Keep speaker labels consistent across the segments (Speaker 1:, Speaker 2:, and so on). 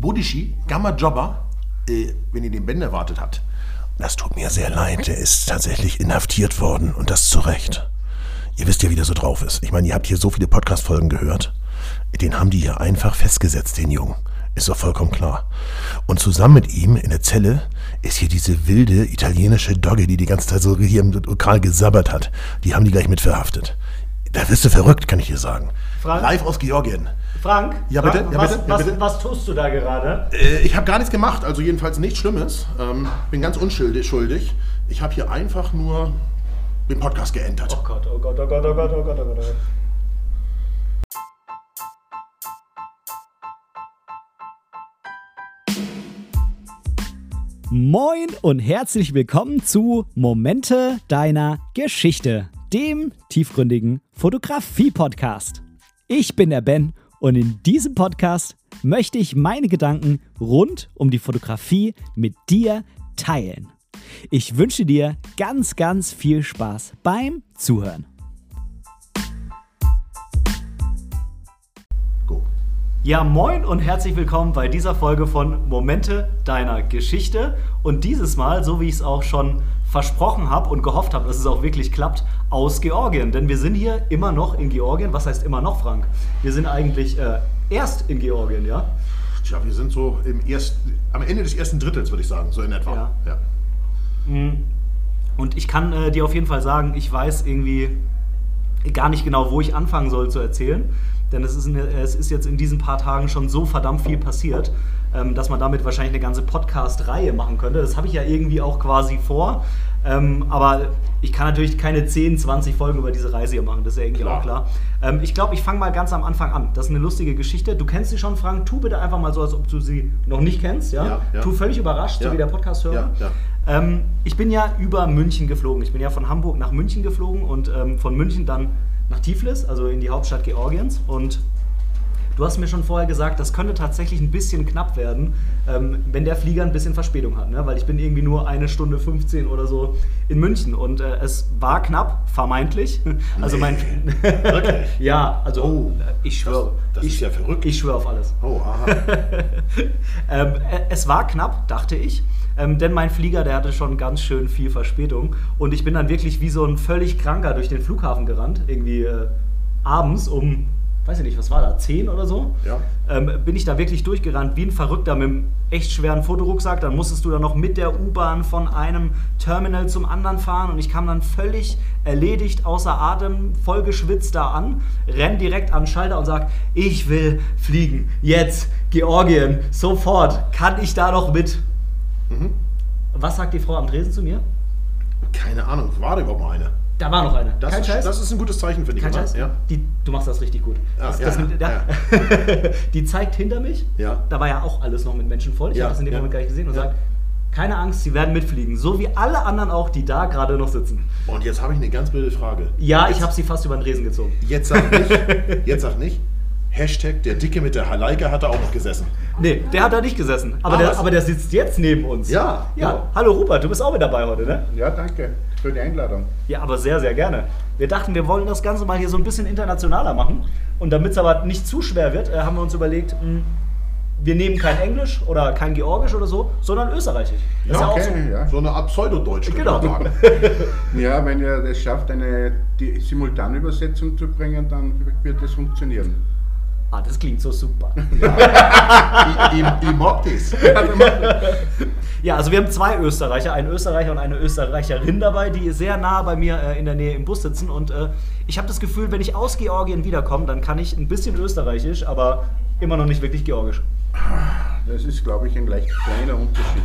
Speaker 1: Bodishi, Gamma Jobber, äh, wenn ihr den Ben erwartet habt. Das tut mir sehr leid, er ist tatsächlich inhaftiert worden und das zu Recht. Ihr wisst ja, wie der so drauf ist. Ich meine, ihr habt hier so viele Podcast-Folgen gehört. Den haben die hier einfach festgesetzt, den Jungen. Ist doch vollkommen klar. Und zusammen mit ihm in der Zelle ist hier diese wilde italienische Dogge, die die ganze Zeit so hier im Lokal gesabbert hat. Die haben die gleich mit verhaftet. Da wirst du verrückt, kann ich dir sagen.
Speaker 2: Frank?
Speaker 1: Live aus Georgien.
Speaker 2: Frank?
Speaker 1: Ja, bitte?
Speaker 2: Frank,
Speaker 1: Ja,
Speaker 2: was,
Speaker 1: bitte? Ja,
Speaker 2: was,
Speaker 1: bitte?
Speaker 2: was tust du da gerade?
Speaker 1: Äh, ich habe gar nichts gemacht, also jedenfalls nichts Schlimmes. Ähm, bin ganz unschuldig. Schuldig. Ich habe hier einfach nur den Podcast geentert.
Speaker 2: Oh Gott, oh Gott, oh Gott, oh Gott, oh Gott, oh Gott. Oh Gott. Moin und herzlich willkommen zu Momente deiner Geschichte, dem tiefgründigen Fotografie-Podcast. Ich bin der Ben und in diesem Podcast möchte ich meine Gedanken rund um die Fotografie mit dir teilen. Ich wünsche dir ganz, ganz viel Spaß beim Zuhören.
Speaker 1: Go.
Speaker 2: Ja, moin und herzlich willkommen bei dieser Folge von Momente deiner Geschichte. Und dieses Mal, so wie ich es auch schon versprochen habe und gehofft habe, dass es auch wirklich klappt, aus Georgien. Denn wir sind hier immer noch in Georgien. Was heißt immer noch, Frank? Wir sind eigentlich äh, erst in Georgien, ja?
Speaker 1: Tja, wir sind so im ersten, am Ende des ersten Drittels, würde ich sagen, so in etwa.
Speaker 2: Ja.
Speaker 1: Ja.
Speaker 2: Und ich kann äh, dir auf jeden Fall sagen, ich weiß irgendwie gar nicht genau, wo ich anfangen soll zu erzählen. Denn es ist, in, es ist jetzt in diesen paar Tagen schon so verdammt viel passiert, ähm, dass man damit wahrscheinlich eine ganze Podcast-Reihe machen könnte. Das habe ich ja irgendwie auch quasi vor. Ähm, aber ich kann natürlich keine 10, 20 Folgen über diese Reise hier machen, das ist ja irgendwie
Speaker 1: Klar.
Speaker 2: auch klar. Ähm, ich glaube, ich fange mal ganz am Anfang an. Das ist eine lustige Geschichte. Du kennst sie schon, Frank. Tu bitte einfach mal so, als ob du sie noch nicht kennst. Ja?
Speaker 1: Ja, ja.
Speaker 2: Tu völlig überrascht, so
Speaker 1: Ja.
Speaker 2: wie der Podcast-Hörer. Ähm, ich bin ja über München geflogen. Ich bin ja von Hamburg nach München geflogen und ähm, von München dann nach Tiflis, also in die Hauptstadt Georgiens. Und du hast mir schon vorher gesagt, das könnte tatsächlich ein bisschen knapp werden, ähm, wenn der Flieger ein bisschen Verspätung hat. Ne? Weil ich bin irgendwie nur eine Stunde 15 oder so in München. Und äh, es war knapp, vermeintlich. Also mein.
Speaker 1: Wirklich?
Speaker 2: ja, also
Speaker 1: Oh,
Speaker 2: ich schwöre.
Speaker 1: das
Speaker 2: ich,
Speaker 1: ist ja verrückt.
Speaker 2: Ich schwöre auf alles.
Speaker 1: Oh, aha.
Speaker 2: Ähm, äh, es war knapp, dachte ich. Ähm, denn mein Flieger, der hatte schon ganz schön viel Verspätung. Und ich bin dann wirklich wie so ein völlig Kranker durch den Flughafen gerannt. Irgendwie äh, abends um, weiß ich nicht, was war da, 10 oder so?
Speaker 1: Ja.
Speaker 2: Ähm, bin ich da wirklich durchgerannt wie ein Verrückter mit einem echt schweren Fotorucksack. Dann musstest du dann noch mit der U-Bahn von einem Terminal zum anderen fahren. Und ich kam dann völlig erledigt, außer Atem, voll geschwitzt da an, renn direkt an den Schalter und sag, ich will fliegen. Jetzt, Georgien, sofort. Kann ich da noch mit?
Speaker 1: Mhm.
Speaker 2: Was sagt die Frau am Tresen zu mir?
Speaker 1: Keine Ahnung, war da überhaupt mal eine?
Speaker 2: Da war noch eine.
Speaker 1: Das,
Speaker 2: Kein
Speaker 1: ist,
Speaker 2: Scheiß?
Speaker 1: das ist ein gutes Zeichen für dich,
Speaker 2: Kein
Speaker 1: oder?
Speaker 2: Scheiß?
Speaker 1: Ja.
Speaker 2: Die, du machst das richtig gut.
Speaker 1: Ja,
Speaker 2: das,
Speaker 1: ja,
Speaker 2: das,
Speaker 1: ja,
Speaker 2: die zeigt hinter mich.
Speaker 1: Ja.
Speaker 2: Da war ja auch alles noch mit Menschen voll. Ich
Speaker 1: Ja,
Speaker 2: habe das in dem
Speaker 1: ja.
Speaker 2: Moment gar nicht gesehen und
Speaker 1: Ja.
Speaker 2: sagt, keine Angst, sie werden mitfliegen. So wie alle anderen auch, die da gerade noch sitzen.
Speaker 1: Und jetzt habe ich eine ganz blöde Frage.
Speaker 2: Ja, ich habe sie fast über den Tresen gezogen.
Speaker 1: Jetzt sag nicht, jetzt sag nicht, Hashtag der Dicke mit der Haleike hat da auch noch gesessen.
Speaker 2: Nee, der hat da nicht gesessen. Aber,
Speaker 1: Ah,
Speaker 2: der, aber der sitzt jetzt neben uns.
Speaker 1: Ja,
Speaker 2: Ja.
Speaker 1: ja.
Speaker 2: Hallo Rupert, du bist auch mit dabei heute, ne?
Speaker 3: Ja, danke für die Einladung.
Speaker 2: Ja, aber sehr, sehr gerne. Wir dachten, wir wollen das Ganze mal hier so ein bisschen internationaler machen. Und damit es aber nicht zu schwer wird, äh, haben wir uns überlegt, mh, wir nehmen kein Englisch oder kein Georgisch oder so, sondern Österreichisch. Das ist ja auch so.
Speaker 3: okay, ja.
Speaker 1: So eine Art Pseudodeutsch, könnte
Speaker 2: Genau.
Speaker 3: Ja, wenn ihr es schafft, eine die Simultanübersetzung zu bringen, dann wird es funktionieren.
Speaker 2: Ah, das klingt so super.
Speaker 1: ich, ich, ich mag das.
Speaker 2: Ja, also wir haben zwei Österreicher, einen Österreicher und eine Österreicherin dabei, die sehr nah bei mir äh, in der Nähe im Bus sitzen. Und äh, ich habe das Gefühl, wenn ich aus Georgien wiederkomme, dann kann ich ein bisschen Österreichisch, aber immer noch nicht wirklich Georgisch.
Speaker 3: Das ist, glaube ich, ein leicht kleiner Unterschied.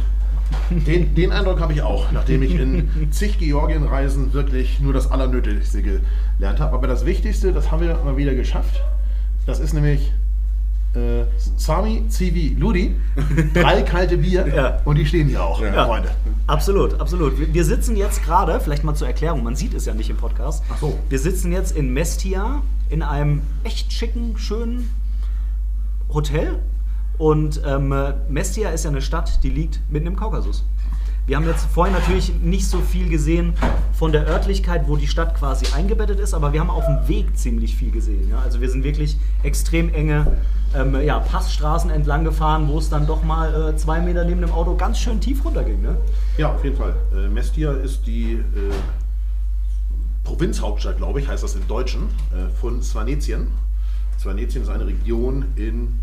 Speaker 1: Den, den Eindruck habe ich auch, nachdem ich in zig Georgien-Reisen wirklich nur das Allernötigste gelernt habe. Aber das Wichtigste, das haben wir mal wieder geschafft. Das ist nämlich äh, Sami, Zivi, Ludi. Drei kalte Bier
Speaker 2: Ja.
Speaker 1: und die stehen hier auch,
Speaker 3: Ja.
Speaker 1: Freunde.
Speaker 2: Absolut, absolut. Wir, wir sitzen jetzt gerade, vielleicht mal zur Erklärung, man sieht es ja nicht im Podcast.
Speaker 1: Ach so.
Speaker 2: Wir sitzen jetzt in Mestia in einem echt schicken, schönen Hotel. Und ähm, Mestia ist ja eine Stadt, die liegt mitten im Kaukasus. Wir haben jetzt vorhin natürlich nicht so viel gesehen von der Örtlichkeit, wo die Stadt quasi eingebettet ist, aber wir haben auf dem Weg ziemlich viel gesehen. Ja? Also wir sind wirklich extrem enge ähm, ja, Passstraßen entlang gefahren, wo es dann doch mal äh, zwei Meter neben dem Auto ganz schön tief runterging. Ne?
Speaker 1: Ja, auf jeden Fall. Äh, Mestia ist die äh, Provinzhauptstadt, glaube ich, heißt das im Deutschen, äh, von Svanetien. Svanetien ist eine Region in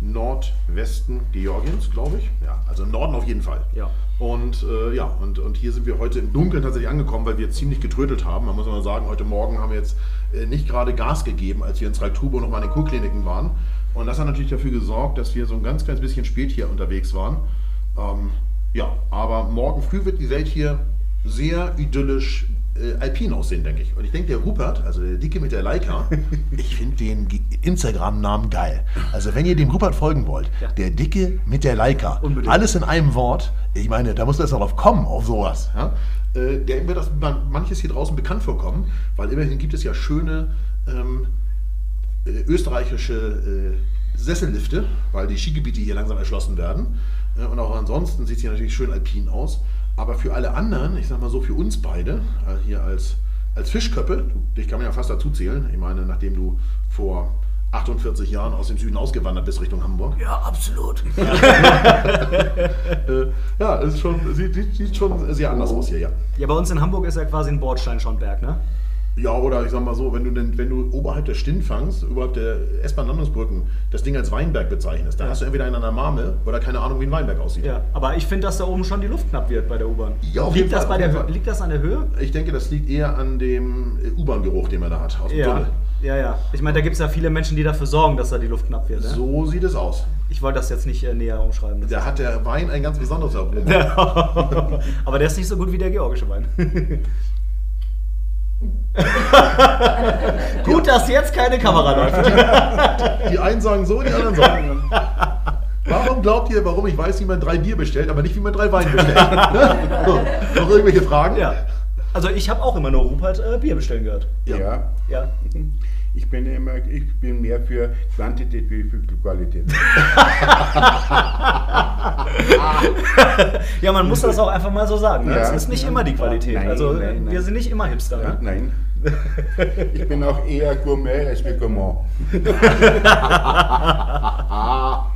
Speaker 1: Nordwesten Georgiens, glaube ich. Ja, also im Norden auf jeden Fall.
Speaker 2: Ja.
Speaker 1: Und äh, ja, und, und hier sind wir heute im Dunkeln tatsächlich angekommen, weil wir ziemlich getrödelt haben. Man muss mal sagen, heute Morgen haben wir jetzt äh, nicht gerade Gas gegeben, als wir in Sraitubo noch mal in den Kurkliniken waren. Und das hat natürlich dafür gesorgt, dass wir so ein ganz kleines bisschen spät hier unterwegs waren. Ähm, ja, aber morgen früh wird die Welt hier sehr idyllisch äh, alpin aussehen, denke ich. Und ich denke, der Rupert, also der Dicke mit der Leica, ich finde den Instagram-Namen geil. Also wenn ihr dem Rupert folgen wollt,
Speaker 2: Ja.
Speaker 1: der Dicke mit der Leica,
Speaker 2: Unbedingt.
Speaker 1: alles in einem Wort, ich meine, da muss das darauf kommen, auf sowas. Ja? Äh, der wird das man- manches hier draußen bekannt vorkommen, weil immerhin gibt es ja schöne ähm, äh, österreichische äh, Sessellifte, weil die Skigebiete hier langsam erschlossen werden. Äh, und auch ansonsten sieht es hier natürlich schön alpin aus. Aber für alle anderen, ich sag mal so für uns beide, äh, hier als, als Fischköppe, du, dich kann man ja fast dazu zählen. Ich meine, nachdem du vor 48 Jahren aus dem Süden ausgewandert bist Richtung Hamburg.
Speaker 2: Ja, absolut.
Speaker 1: Äh, ja, es ist schon, sieht, sieht, sieht schon sehr anders aus hier, ja.
Speaker 2: Ja, bei uns in Hamburg ist ja quasi ein Bordstein schon Berg, ne?
Speaker 1: Ja, oder ich sag mal so, wenn du, denn, wenn du oberhalb der Stinnfangs, oberhalb der S-Bahn-Landungsbrücken, das Ding als Weinberg bezeichnest, dann hast du entweder einen an der Marmel oder keine Ahnung, wie ein Weinberg aussieht.
Speaker 2: Ja, aber ich finde, dass da oben schon die Luft knapp wird bei der U-Bahn.
Speaker 1: Ja, auf jeden
Speaker 2: liegt, das
Speaker 1: Fall,
Speaker 2: bei
Speaker 1: auf
Speaker 2: der
Speaker 1: jeden
Speaker 2: liegt das an der Höhe?
Speaker 1: Ich denke, das liegt eher an dem äh, U-Bahn-Geruch, den man da hat, aus dem
Speaker 2: Ja,
Speaker 1: Tunnel.
Speaker 2: ja, ja. Ich meine, da gibt es ja viele Menschen, die dafür sorgen, dass da die Luft knapp wird. Ne?
Speaker 1: So sieht es aus.
Speaker 2: Ich wollte das jetzt nicht äh, näher umschreiben.
Speaker 1: Da hat der Wein ein ganz besonderes Aroma.
Speaker 2: aber der ist nicht so gut wie der georgische Wein. gut, dass jetzt keine Kamera läuft.
Speaker 1: Die einen sagen so, die anderen sagen. Warum glaubt ihr, warum ich weiß, wie man drei Bier bestellt, aber nicht, wie man drei Wein bestellt? so, noch irgendwelche Fragen?
Speaker 2: Ja. Also ich habe auch immer nur Rupert äh, Bier bestellen gehört.
Speaker 1: Ja.
Speaker 3: Ja.
Speaker 2: Ja.
Speaker 3: Ich bin immer, ich bin mehr für Quantität wie für Qualität.
Speaker 2: Ja, man muss das auch einfach mal so sagen. Ne?
Speaker 3: Ja.
Speaker 2: Es ist nicht
Speaker 3: Ja.
Speaker 2: immer die Qualität.
Speaker 3: Nein,
Speaker 2: also
Speaker 3: nein,
Speaker 2: wir sind nicht immer Hipster.
Speaker 3: Ja,
Speaker 2: Ne?
Speaker 3: nein. Ich bin auch eher Gourmet als wie Gourmand.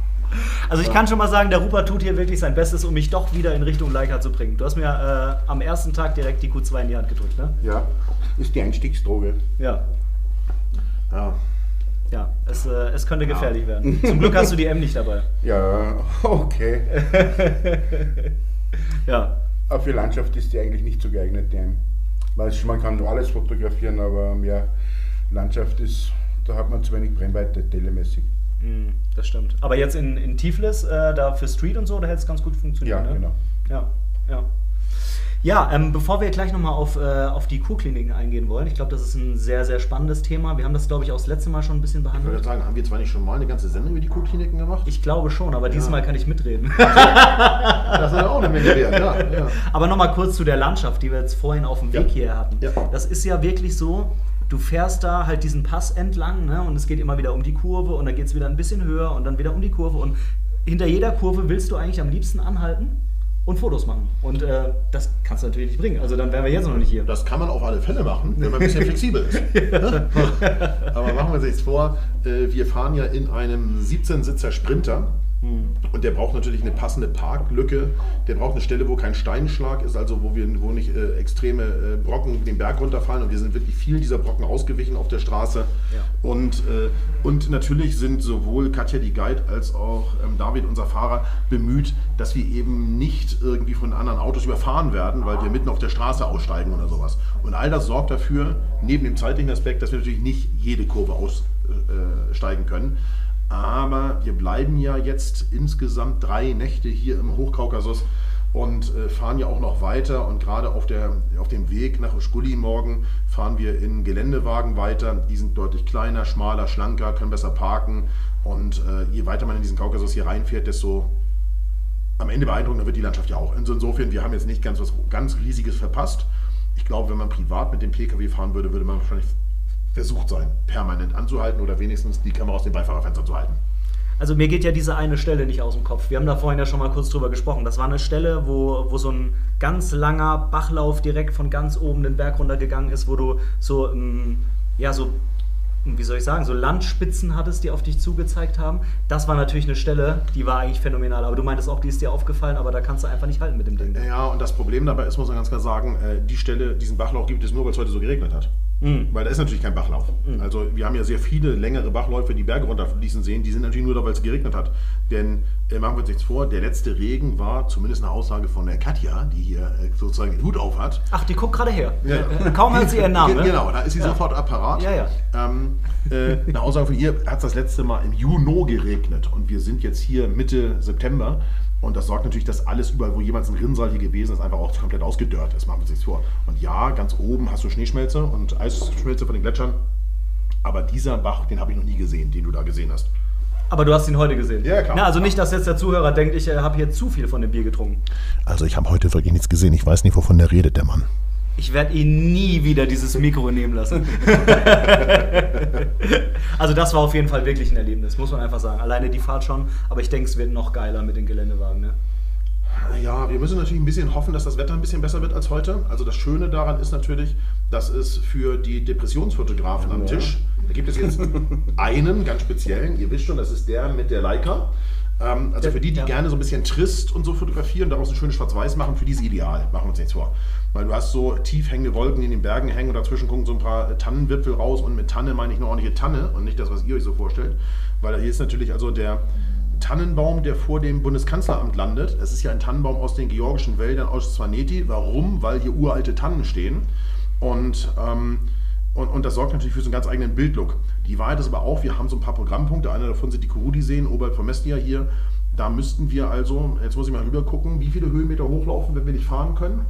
Speaker 2: Also ich kann schon mal sagen, der Rupert tut hier wirklich sein Bestes, um mich doch wieder in Richtung Leica zu bringen. Du hast mir äh, am ersten Tag direkt die Q2 in die Hand gedrückt, ne?
Speaker 3: Ja, ist die Einstiegsdroge.
Speaker 2: Ja.
Speaker 1: Ja.
Speaker 2: Ja, es, äh, es könnte gefährlich werden. Zum Glück hast du die M nicht dabei.
Speaker 3: Ja, okay.
Speaker 2: Ja.
Speaker 3: Aber für Landschaft ist die eigentlich nicht so geeignet, die M. Weil man kann nur alles fotografieren, aber mehr Landschaft ist, da hat man zu wenig Brennweite telemäßig.
Speaker 2: Mm, Das stimmt. Aber jetzt in, in Tiflis, äh, da für Street und so, da hätte es ganz gut funktioniert.
Speaker 3: Ja,
Speaker 2: ne?
Speaker 3: genau.
Speaker 2: Ja, ja. Ja, ähm, bevor wir gleich nochmal auf, äh, auf die Kurkliniken eingehen wollen, ich glaube, das ist ein sehr, sehr spannendes Thema. Wir haben das, glaube ich, auch das letzte Mal schon ein bisschen
Speaker 1: Ich würde
Speaker 2: behandelt.
Speaker 1: sagen, haben wir zwar nicht schon mal eine ganze Sendung über die Kurkliniken gemacht?
Speaker 2: Ich glaube schon, aber dieses Mal kann ich mitreden.
Speaker 1: Das ist ja auch eine Menge wert, ja. ja.
Speaker 2: Aber nochmal kurz zu der Landschaft, die wir jetzt vorhin auf dem Weg
Speaker 1: Ja.
Speaker 2: hierher hatten.
Speaker 1: Ja.
Speaker 2: Das ist ja wirklich so, du fährst da halt diesen Pass entlang ne, und es geht immer wieder um die Kurve und dann geht es wieder ein bisschen höher und dann wieder um die Kurve und hinter jeder Kurve willst du eigentlich am liebsten anhalten und Fotos machen. Und äh, das kannst du natürlich nicht bringen. Also dann wären wir jetzt noch nicht hier.
Speaker 1: Das kann man auf alle Fälle machen, wenn man ein bisschen flexibel ist. Aber machen wir uns jetzt vor, äh, wir fahren ja in einem 17-Sitzer Sprinter und der braucht natürlich eine passende Parklücke. Der braucht eine Stelle, wo kein Steinschlag ist, also wo, wir, wo nicht äh, extreme äh, Brocken den Berg runterfallen. Und wir sind wirklich vielen dieser Brocken ausgewichen auf der Straße.
Speaker 2: Ja.
Speaker 1: Und, äh, und natürlich sind sowohl Katja die Guide als auch ähm, David, unser Fahrer, bemüht, dass wir eben nicht irgendwie von anderen Autos überfahren werden, weil wir mitten auf der Straße aussteigen oder sowas. Und all das sorgt dafür, neben dem zeitlichen Aspekt, dass wir natürlich nicht jede Kurve aussteigen können. Aber wir bleiben ja jetzt insgesamt drei Nächte hier im Hochkaukasus und äh, fahren ja auch noch weiter. Und gerade auf, der, auf dem Weg nach Uschkuli morgen fahren wir in Geländewagen weiter. Die sind deutlich kleiner, schmaler, schlanker, können besser parken. Und äh, je weiter man in diesen Kaukasus hier reinfährt, desto am Ende beeindruckender wird die Landschaft ja auch. Also insofern, wir haben jetzt nicht ganz was ganz Riesiges verpasst. Ich glaube, wenn man privat mit dem Pkw fahren würde, würde man wahrscheinlich versucht sein, permanent anzuhalten oder wenigstens die Kamera aus dem Beifahrerfenster zu halten.
Speaker 2: Also mir geht ja diese eine Stelle nicht aus dem Kopf. Wir haben da vorhin ja schon mal kurz drüber gesprochen. Das war eine Stelle, wo, wo so ein ganz langer Bachlauf direkt von ganz oben den Berg runtergegangen ist, wo du so, ähm, ja, so, wie soll ich sagen, so Landspitzen hattest, die auf dich zugezeigt haben. Das war natürlich eine Stelle, die war eigentlich phänomenal. Aber du meintest auch, die ist dir aufgefallen, aber da kannst du einfach nicht halten mit dem Ding.
Speaker 1: Ja, und das Problem dabei ist, muss man ganz klar sagen, äh, die Stelle, diesen Bachlauf gibt es nur, weil es heute so geregnet hat.
Speaker 2: Mhm.
Speaker 1: Weil da ist natürlich kein Bachlauf. Also wir haben ja sehr viele längere Bachläufe, die Berge runterfließen sehen. Die sind natürlich nur da, weil es geregnet hat. Denn äh, machen wir uns nichts vor, der letzte Regen war zumindest eine Aussage von der Katja, die hier äh, sozusagen den Hut auf hat.
Speaker 2: Ach, die guckt gerade her.
Speaker 1: Ja.
Speaker 2: Äh, Kaum hört sie ihren Namen.
Speaker 1: Ge-
Speaker 2: ne?
Speaker 1: Genau, da ist sie sofort apparat.
Speaker 2: Ja, ja.
Speaker 1: Ähm, äh, eine Aussage von ihr hat es das letzte Mal im Juni geregnet und wir sind jetzt hier Mitte September und das sorgt natürlich, dass alles überall, wo jemals ein Rinnsal hier gewesen ist, einfach auch komplett ausgedörrt ist. Machen wir uns nichts vor. Und ja, ganz oben hast du Schneeschmelze und Eisschmelze von den Gletschern, aber dieser Bach, den habe ich noch nie gesehen, den du da gesehen hast.
Speaker 2: Aber du hast ihn heute gesehen.
Speaker 1: Ja, klar.
Speaker 2: Na, also nicht, dass jetzt der Zuhörer denkt, ich äh, habe hier zu viel von dem Bier getrunken.
Speaker 1: Also ich habe heute wirklich nichts gesehen. Ich weiß nicht, wovon der redet, der Mann.
Speaker 2: Ich werde ihn nie wieder dieses Mikro nehmen lassen. also das war auf jeden Fall wirklich ein Erlebnis, muss man einfach sagen. Alleine die Fahrt schon, aber ich denke, es wird noch geiler mit den Geländewagen. Ne?
Speaker 1: Ja, wir müssen natürlich ein bisschen hoffen, dass das Wetter ein bisschen besser wird als heute. Also das Schöne daran ist natürlich, dass es für die Depressionsfotografen am. Tisch, da gibt es jetzt einen ganz speziellen, ihr wisst schon, das ist der mit der Leica. Ähm, also für die, die
Speaker 2: ja.
Speaker 1: gerne so ein bisschen trist und so fotografieren, daraus ein schönes Schwarz-Weiß machen, für die ist ideal. Machen wir uns nichts vor. Weil du hast so tief hängende Wolken, die in den Bergen hängen und dazwischen gucken so ein paar Tannenwipfel raus und mit Tanne meine ich eine ordentliche Tanne und nicht das, was ihr euch so vorstellt. Weil hier ist natürlich also der Tannenbaum, der vor dem Bundeskanzleramt landet. Es ist ja ein Tannenbaum aus den georgischen Wäldern aus Svaneti. Warum? Weil hier uralte Tannen stehen. Und, ähm, und, und das sorgt natürlich für so einen ganz eigenen Bildlook. Die Wahrheit ist aber auch, wir haben so ein paar Programmpunkte. Einer davon sind die Kurudi-Seen oberhalb von Mestia hier. Da müssten wir also, jetzt muss ich mal rüber gucken, wie viele Höhenmeter hochlaufen, wenn wir nicht fahren können?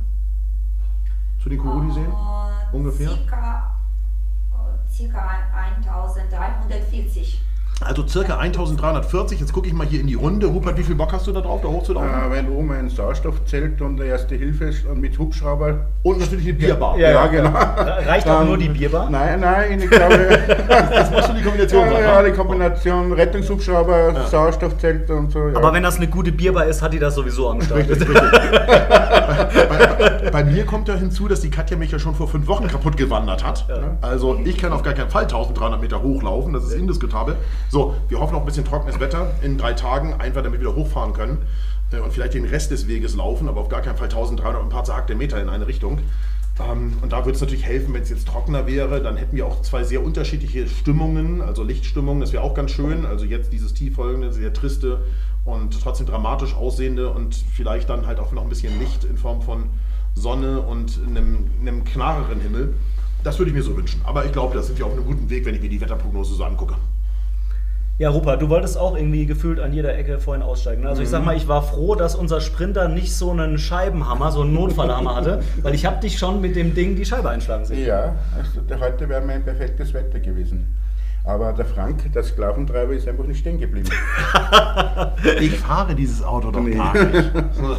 Speaker 1: Zu den Kurudi-Seen?
Speaker 4: Äh,
Speaker 1: Ungefähr?
Speaker 4: Circa, äh, circa 1340.
Speaker 1: Also circa 1340. Jetzt gucke ich mal hier in die Runde. Rupert, wie viel Bock hast du da drauf, da hochzulaufen?
Speaker 3: Äh, weil oben ein Sauerstoffzelt und eine erste Hilfe ist und mit Hubschrauber.
Speaker 1: Und natürlich eine Bierbar.
Speaker 2: Ja, ja.
Speaker 3: genau.
Speaker 2: Reicht auch nur die Bierbar?
Speaker 3: Nein, nein, ich glaube.
Speaker 1: Das muss schon die Kombination
Speaker 3: ja,
Speaker 1: sein.
Speaker 3: ja,
Speaker 1: ne?
Speaker 3: die Kombination Rettungshubschrauber, Sauerstoffzelt und so. Ja.
Speaker 2: Aber wenn das eine gute Bierbar ist, hat die das sowieso am Start.
Speaker 1: Richtig, richtig. Bei, bei mir kommt ja hinzu, dass die Katja mich ja schon vor fünf Wochen kaputt gewandert hat. Also ich kann auf gar keinen Fall 1300 Meter hochlaufen, das ist indiskutabel. So, wir hoffen auf ein bisschen trockenes Wetter in drei Tagen, einfach damit wir wieder hochfahren können äh, und vielleicht den Rest des Weges laufen, aber auf gar keinen Fall 1300 und ein paar zerhackte Meter in eine Richtung. Ähm, Und da würde es natürlich helfen, wenn es jetzt trockener wäre. Dann hätten wir auch zwei sehr unterschiedliche Stimmungen, also Lichtstimmungen, das wäre auch ganz schön. Also jetzt dieses tieffolgende, sehr triste und trotzdem dramatisch aussehende und vielleicht dann halt auch noch ein bisschen Licht in Form von Sonne und einem, einem klareren Himmel. Das würde ich mir so wünschen. Aber ich glaube, da sind wir auf einem guten Weg, wenn ich mir die Wetterprognose so angucke.
Speaker 2: Ja, Rupert, du wolltest auch irgendwie gefühlt an jeder Ecke vorhin aussteigen. ne? Also ich
Speaker 1: Mhm.
Speaker 2: sag mal, ich war froh, dass unser Sprinter nicht so einen Scheibenhammer, so einen Notfallhammer hatte, weil ich habe dich schon mit dem Ding die Scheibe einschlagen sehen.
Speaker 3: Ja, also heute wäre mein perfektes Wetter gewesen. Aber der Frank, der Sklaventreiber, ist einfach nicht stehen geblieben.
Speaker 1: Ich fahre dieses Auto doch
Speaker 3: Nee.
Speaker 1: gar nicht.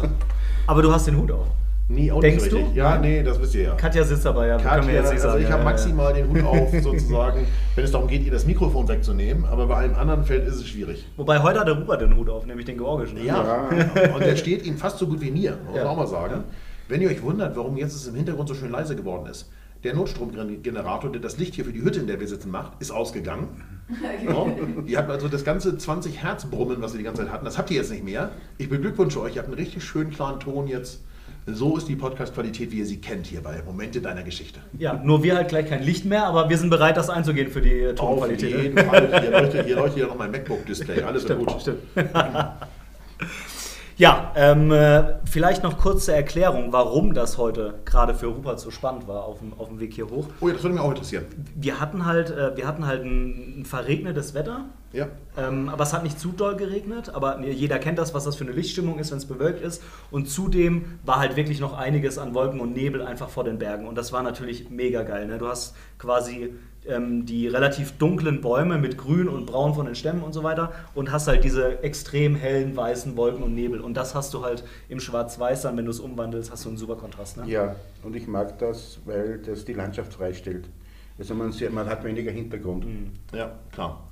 Speaker 2: Aber du hast den Hut auf.
Speaker 1: Nee, auch
Speaker 2: Denkst
Speaker 1: nicht so
Speaker 2: du?
Speaker 1: richtig. Ja, nee, das wisst ihr ja.
Speaker 2: Katja sitzt dabei, ja,
Speaker 1: Katja,
Speaker 2: jetzt nicht
Speaker 1: also
Speaker 2: sagen.
Speaker 1: ich
Speaker 2: Ja,
Speaker 1: habe
Speaker 2: ja, ja.
Speaker 1: maximal den Hut auf, sozusagen, wenn es darum geht, ihr das Mikrofon wegzunehmen. Aber bei einem anderen Feld ist es schwierig.
Speaker 2: Wobei heute hat der Rupert den Hut auf, nämlich den georgischen. ne?
Speaker 1: Ja, und der steht ihm fast so gut wie mir, muss man
Speaker 2: Ja.
Speaker 1: auch mal sagen. Wenn ihr euch wundert, warum jetzt es im Hintergrund so schön leise geworden ist. Der Notstromgenerator, der das Licht hier für die Hütte, in der wir sitzen, macht, ist ausgegangen. Ja, ihr habt also das ganze 20 Hertz Brummen, was wir die ganze Zeit hatten, das habt ihr jetzt nicht mehr. Ich beglückwünsche euch, ihr habt einen richtig schönen klaren Ton jetzt. So ist die Podcast-Qualität, wie ihr sie kennt hier bei Momente deiner Geschichte.
Speaker 2: Ja, nur wir halt gleich kein Licht mehr, aber wir sind bereit, das einzugehen für die
Speaker 1: Auf
Speaker 2: Tonqualität. ne?
Speaker 1: jeden Fall. Hier leuchtet, hier leuchtet ja noch mein MacBook-Display. Alles wird gut.
Speaker 2: Stimmt. Ja, ähm, äh, vielleicht noch kurz zur Erklärung, warum das heute gerade für Rupert so spannend war auf dem, auf dem Weg hier hoch.
Speaker 1: Oh ja, das würde mich auch interessieren.
Speaker 2: Wir hatten halt, äh, wir hatten halt ein, ein verregnetes Wetter,
Speaker 1: Ja.
Speaker 2: ähm, aber es hat nicht zu doll geregnet. Aber jeder kennt das, was das für eine Lichtstimmung ist, wenn es bewölkt ist. Und zudem war halt wirklich noch einiges an Wolken und Nebel einfach vor den Bergen. Und das war natürlich mega geil. Ne? Du hast quasi ähm, die relativ dunklen Bäume mit Grün und Braun von den Stämmen und so weiter und hast halt diese extrem hellen weißen Wolken und Nebel. Und das hast du halt im Schwarz-Weiß dann, wenn du es umwandelst, hast du einen super Kontrast. Ne?
Speaker 3: Ja, und ich mag das, weil das die Landschaft freistellt. Also man, sieht, man hat weniger Hintergrund.
Speaker 2: Mhm.
Speaker 1: Ja, klar.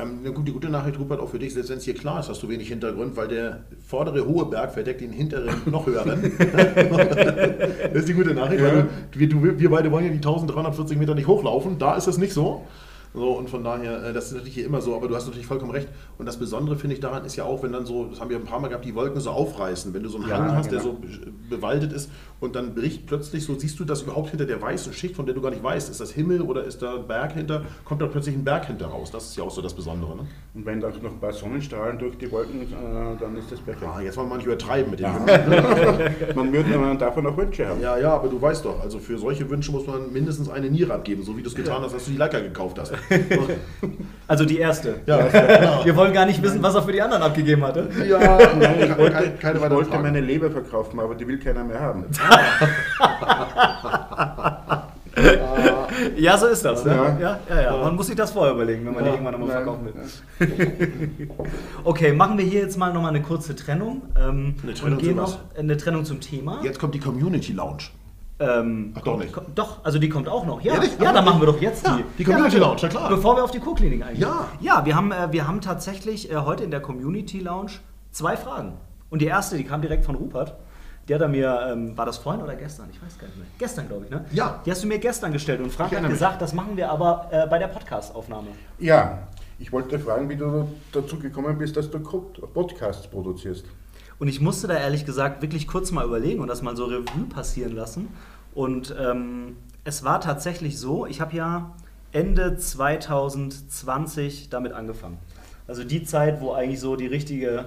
Speaker 1: Ähm, eine gute, gute Nachricht, Rupert, auch für dich, selbst wenn es hier klar ist, hast du wenig Hintergrund, weil der vordere hohe Berg verdeckt den hinteren noch höheren. das ist die gute Nachricht, weil du, wir, du, wir beide wollen ja die 1340 Meter nicht hochlaufen, da ist es nicht so. So, und von daher, äh, das ist natürlich hier immer so, aber du hast natürlich vollkommen recht. Und das Besondere, finde ich, daran ist ja auch, wenn dann so, das haben wir ein paar Mal gehabt, die Wolken so aufreißen, wenn du so einen
Speaker 3: Ja,
Speaker 1: Hang hast, der
Speaker 3: genau.
Speaker 1: so be- bewaldet ist und dann bricht plötzlich so, siehst du das überhaupt hinter der weißen Schicht, von der du gar nicht weißt, ist das Himmel oder ist da ein Berg hinter, kommt da plötzlich ein Berg hinter raus. Das ist ja auch so das Besondere. Ne?
Speaker 3: Und wenn da noch ein paar Sonnenstrahlen durch die Wolken, äh, dann ist das perfekt.
Speaker 1: Ah, jetzt wollen wir nicht übertreiben mit dem.
Speaker 3: Man, würde, man darf ja noch Wünsche haben.
Speaker 1: Ja, ja, aber du weißt doch, also für solche Wünsche muss man mindestens eine Niere abgeben, so wie du es getan hast, als du die Leica gekauft hast.
Speaker 2: Also die erste.
Speaker 1: ja, genau.
Speaker 2: Wir wollen gar nicht wissen, was er für die anderen abgegeben hatte.
Speaker 1: ja,
Speaker 3: Nein, ich wollte,
Speaker 1: keine, keine
Speaker 3: ich wollte meine Leber verkaufen, aber die will keiner mehr haben.
Speaker 2: Ja, so ist das. Ne?
Speaker 3: Ja.
Speaker 2: Ja, ja, ja. Man muss sich das vorher überlegen, wenn man die irgendwann nochmal verkaufen will. Okay, machen wir hier jetzt mal nochmal eine kurze Trennung. Ähm,
Speaker 1: Eine Trennung
Speaker 2: und gehen
Speaker 1: zu
Speaker 2: noch eine Trennung zum Thema.
Speaker 1: Jetzt kommt die Community Lounge.
Speaker 2: Ähm,
Speaker 1: Ach, doch nicht.
Speaker 2: Doch, also die kommt auch noch. Ja,
Speaker 1: Ehrlich?
Speaker 2: ja dann machen wir doch jetzt
Speaker 1: Ja,
Speaker 2: die.
Speaker 1: die Community
Speaker 2: Ja,
Speaker 1: Lounge, ja klar.
Speaker 2: Bevor wir auf die Co-Klinik eingehen.
Speaker 1: Ja.
Speaker 2: Ja, wir haben, äh, wir haben tatsächlich äh, heute in der Community Lounge zwei Fragen. Und die erste, die kam direkt von Rupert. Die hat er mir, ähm, war das vorhin oder gestern? Ich weiß gar nicht mehr. Gestern, glaube ich, ne?
Speaker 1: Ja.
Speaker 2: Die hast du mir gestern gestellt und Frank hat
Speaker 1: erinnere mich.
Speaker 2: gesagt, das machen wir aber äh, bei der Podcast-Aufnahme.
Speaker 3: Ja, ich wollte fragen, wie du dazu gekommen bist, dass du Podcasts produzierst.
Speaker 2: Und ich musste da ehrlich gesagt wirklich kurz mal überlegen und das mal so Revue passieren lassen. Und ähm, es war tatsächlich so, ich habe ja Ende 2020 damit angefangen. Also die Zeit, wo eigentlich so die richtige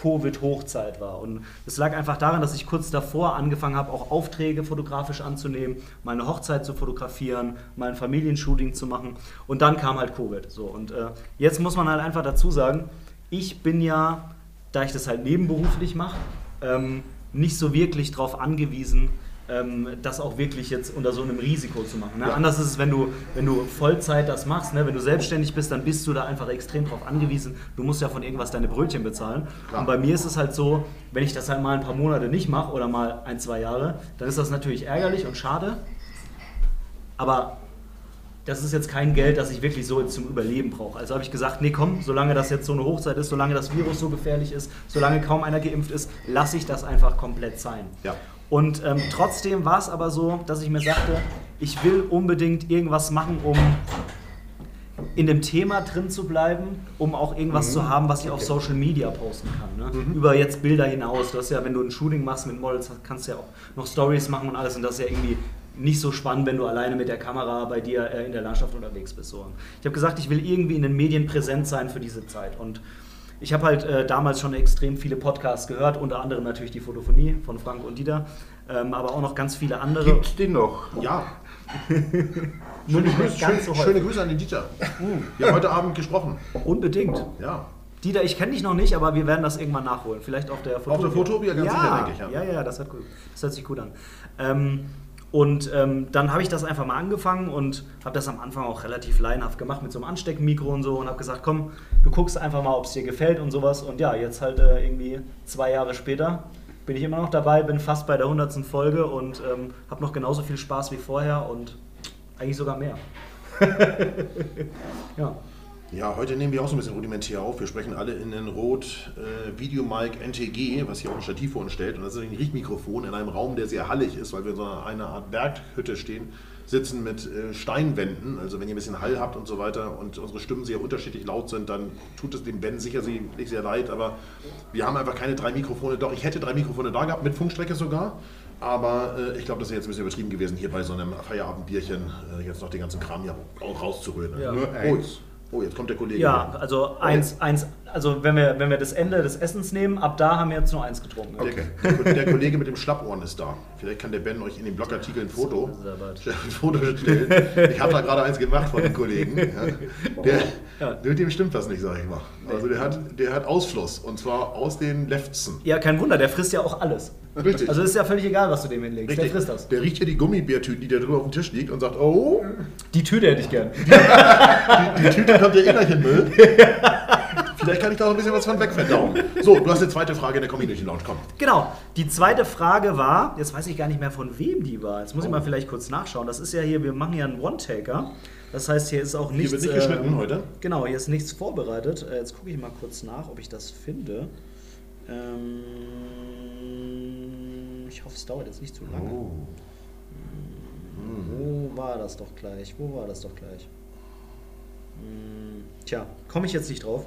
Speaker 2: Covid-Hochzeit war. Und es lag einfach daran, dass ich kurz davor angefangen habe, auch Aufträge fotografisch anzunehmen, mal eine Hochzeit zu fotografieren, mal ein Familienshooting zu machen. Und dann kam halt Covid. So, und äh, jetzt muss man halt einfach dazu sagen, ich bin ja, da ich das halt nebenberuflich mache, ähm, nicht so wirklich darauf angewiesen, ähm, das auch wirklich jetzt unter so einem Risiko zu machen. Ne?
Speaker 1: Ja.
Speaker 2: Anders ist es, wenn du, wenn du Vollzeit das machst, ne? wenn du selbstständig bist, dann bist du da einfach extrem drauf angewiesen. Du musst ja von irgendwas deine Brötchen bezahlen.
Speaker 1: Klar.
Speaker 2: Und bei mir ist es halt so, wenn ich das halt mal ein paar Monate nicht mache oder mal ein, zwei Jahre, dann ist das natürlich ärgerlich und schade. Aber das ist jetzt kein Geld, das ich wirklich so jetzt zum Überleben brauche. Also habe ich gesagt, nee, komm, solange das jetzt so eine Hochzeit ist, solange das Virus so gefährlich ist, solange kaum einer geimpft ist, lasse ich das einfach komplett sein.
Speaker 1: Ja.
Speaker 2: Und ähm, trotzdem war es aber so, dass ich mir sagte, ich will unbedingt irgendwas machen, um in dem Thema drin zu bleiben, um auch irgendwas zu haben, was ich auf Social Media posten kann. Ne? Über jetzt Bilder hinaus. Du hast ja, wenn du ein Shooting machst mit Models, kannst du ja auch noch Stories machen und alles. Und das ist ja irgendwie nicht so spannend, wenn du alleine mit der Kamera bei dir äh, in der Landschaft unterwegs bist. So. Ich habe gesagt, ich will irgendwie in den Medien präsent sein für diese Zeit. Und ich habe halt äh, damals schon extrem viele Podcasts gehört, unter anderem natürlich die Fotophonie von Frank und Dieter, ähm, aber auch noch ganz viele andere.
Speaker 3: Gibt's die noch?
Speaker 1: Ja.
Speaker 2: Mehr
Speaker 1: Grüße, schön,
Speaker 2: so
Speaker 1: schöne Grüße an den Dieter. Wir haben heute Abend gesprochen.
Speaker 2: Unbedingt.
Speaker 1: Ja.
Speaker 2: Dieter, ich kenne dich noch nicht, aber wir werden das irgendwann nachholen. Vielleicht auf der
Speaker 1: Auf der Fotopia ganz
Speaker 2: ja,
Speaker 1: sicher, denke ich, ja.
Speaker 2: Ja, ja, das, hört gut. das hört sich gut an. Ähm, und ähm, dann habe ich das einfach mal angefangen und habe das am Anfang auch relativ laienhaft gemacht mit so einem Ansteckmikro und so und habe gesagt, komm, du guckst einfach mal, ob es dir gefällt und sowas. Und ja, jetzt halt äh, irgendwie zwei Jahre später bin ich immer noch dabei, bin fast bei der 100. Folge und ähm, habe noch genauso viel Spaß wie vorher und eigentlich sogar mehr. ja.
Speaker 1: Ja, heute nehmen wir auch so ein bisschen rudimentär auf. Wir sprechen alle in den Rode äh, Videomic NTG, was hier auch ein Stativ vor uns stellt. Und das ist ein Richtmikrofon in einem Raum, der sehr hallig ist, weil wir in so einer Art Berghütte stehen, sitzen mit äh, Steinwänden. Also wenn ihr ein bisschen Hall habt und so weiter und unsere Stimmen sehr unterschiedlich laut sind, dann tut es den Wänden sicher nicht sehr leid. Aber wir haben einfach keine drei Mikrofone. Doch, ich hätte drei Mikrofone da gehabt, mit Funkstrecke sogar. Aber äh, ich glaube, das ist jetzt ein bisschen übertrieben gewesen, hier bei so einem Feierabendbierchen äh, jetzt noch den ganzen Kram hier auch rauszuholen.
Speaker 2: Ja.
Speaker 3: Nur
Speaker 1: Oh,
Speaker 3: eins.
Speaker 1: oh, jetzt kommt der Kollege.
Speaker 2: Ja,
Speaker 1: hier.
Speaker 2: also eins, eins, also wenn wir, wenn wir das Ende des Essens nehmen, ab da haben wir jetzt nur eins getrunken.
Speaker 1: Der,
Speaker 3: Okay.
Speaker 1: der, der Kollege mit dem Schlappohren ist da. Vielleicht kann der Ben euch in dem Blogartikel ein Foto,
Speaker 2: Das
Speaker 1: ein Foto stellen. Ich habe da gerade eins gemacht von dem Kollegen. Ja. Der,
Speaker 2: Ja.
Speaker 1: Mit dem stimmt was nicht, sag ich mal. Also der hat, der hat Ausfluss und zwar aus den Lefzen.
Speaker 2: Ja, kein Wunder, der frisst ja auch alles.
Speaker 1: Richtig.
Speaker 2: Also ist ja völlig egal, was du dem hinlegst. Der frisst das.
Speaker 1: Der riecht hier die Gummibärtüten, die da drüber auf dem Tisch liegt und sagt, oh,
Speaker 2: Die Tüte hätte ich gern.
Speaker 1: die Tüte kommt ja eh gleich in den Müll. Vielleicht kann ich da noch ein bisschen was von wegverdauen. So, du hast eine zweite Frage in der Community Lounge, komm.
Speaker 2: Genau. Die zweite Frage war, jetzt weiß ich gar nicht mehr von wem die war. Jetzt muss ich mal vielleicht kurz nachschauen. Das ist ja hier, wir machen ja einen One-Taker. Das heißt, hier ist auch
Speaker 1: Hier
Speaker 2: nichts.
Speaker 1: wird nicht
Speaker 2: äh,
Speaker 1: geschnitten heute.
Speaker 2: Genau, hier ist nichts vorbereitet. Äh, jetzt gucke ich mal kurz nach, ob ich das finde. Ähm, ich hoffe, es dauert jetzt nicht zu lange.
Speaker 1: Oh.
Speaker 2: Wo war das doch gleich? Wo war das doch gleich? Hm, Tja, komme ich jetzt nicht drauf.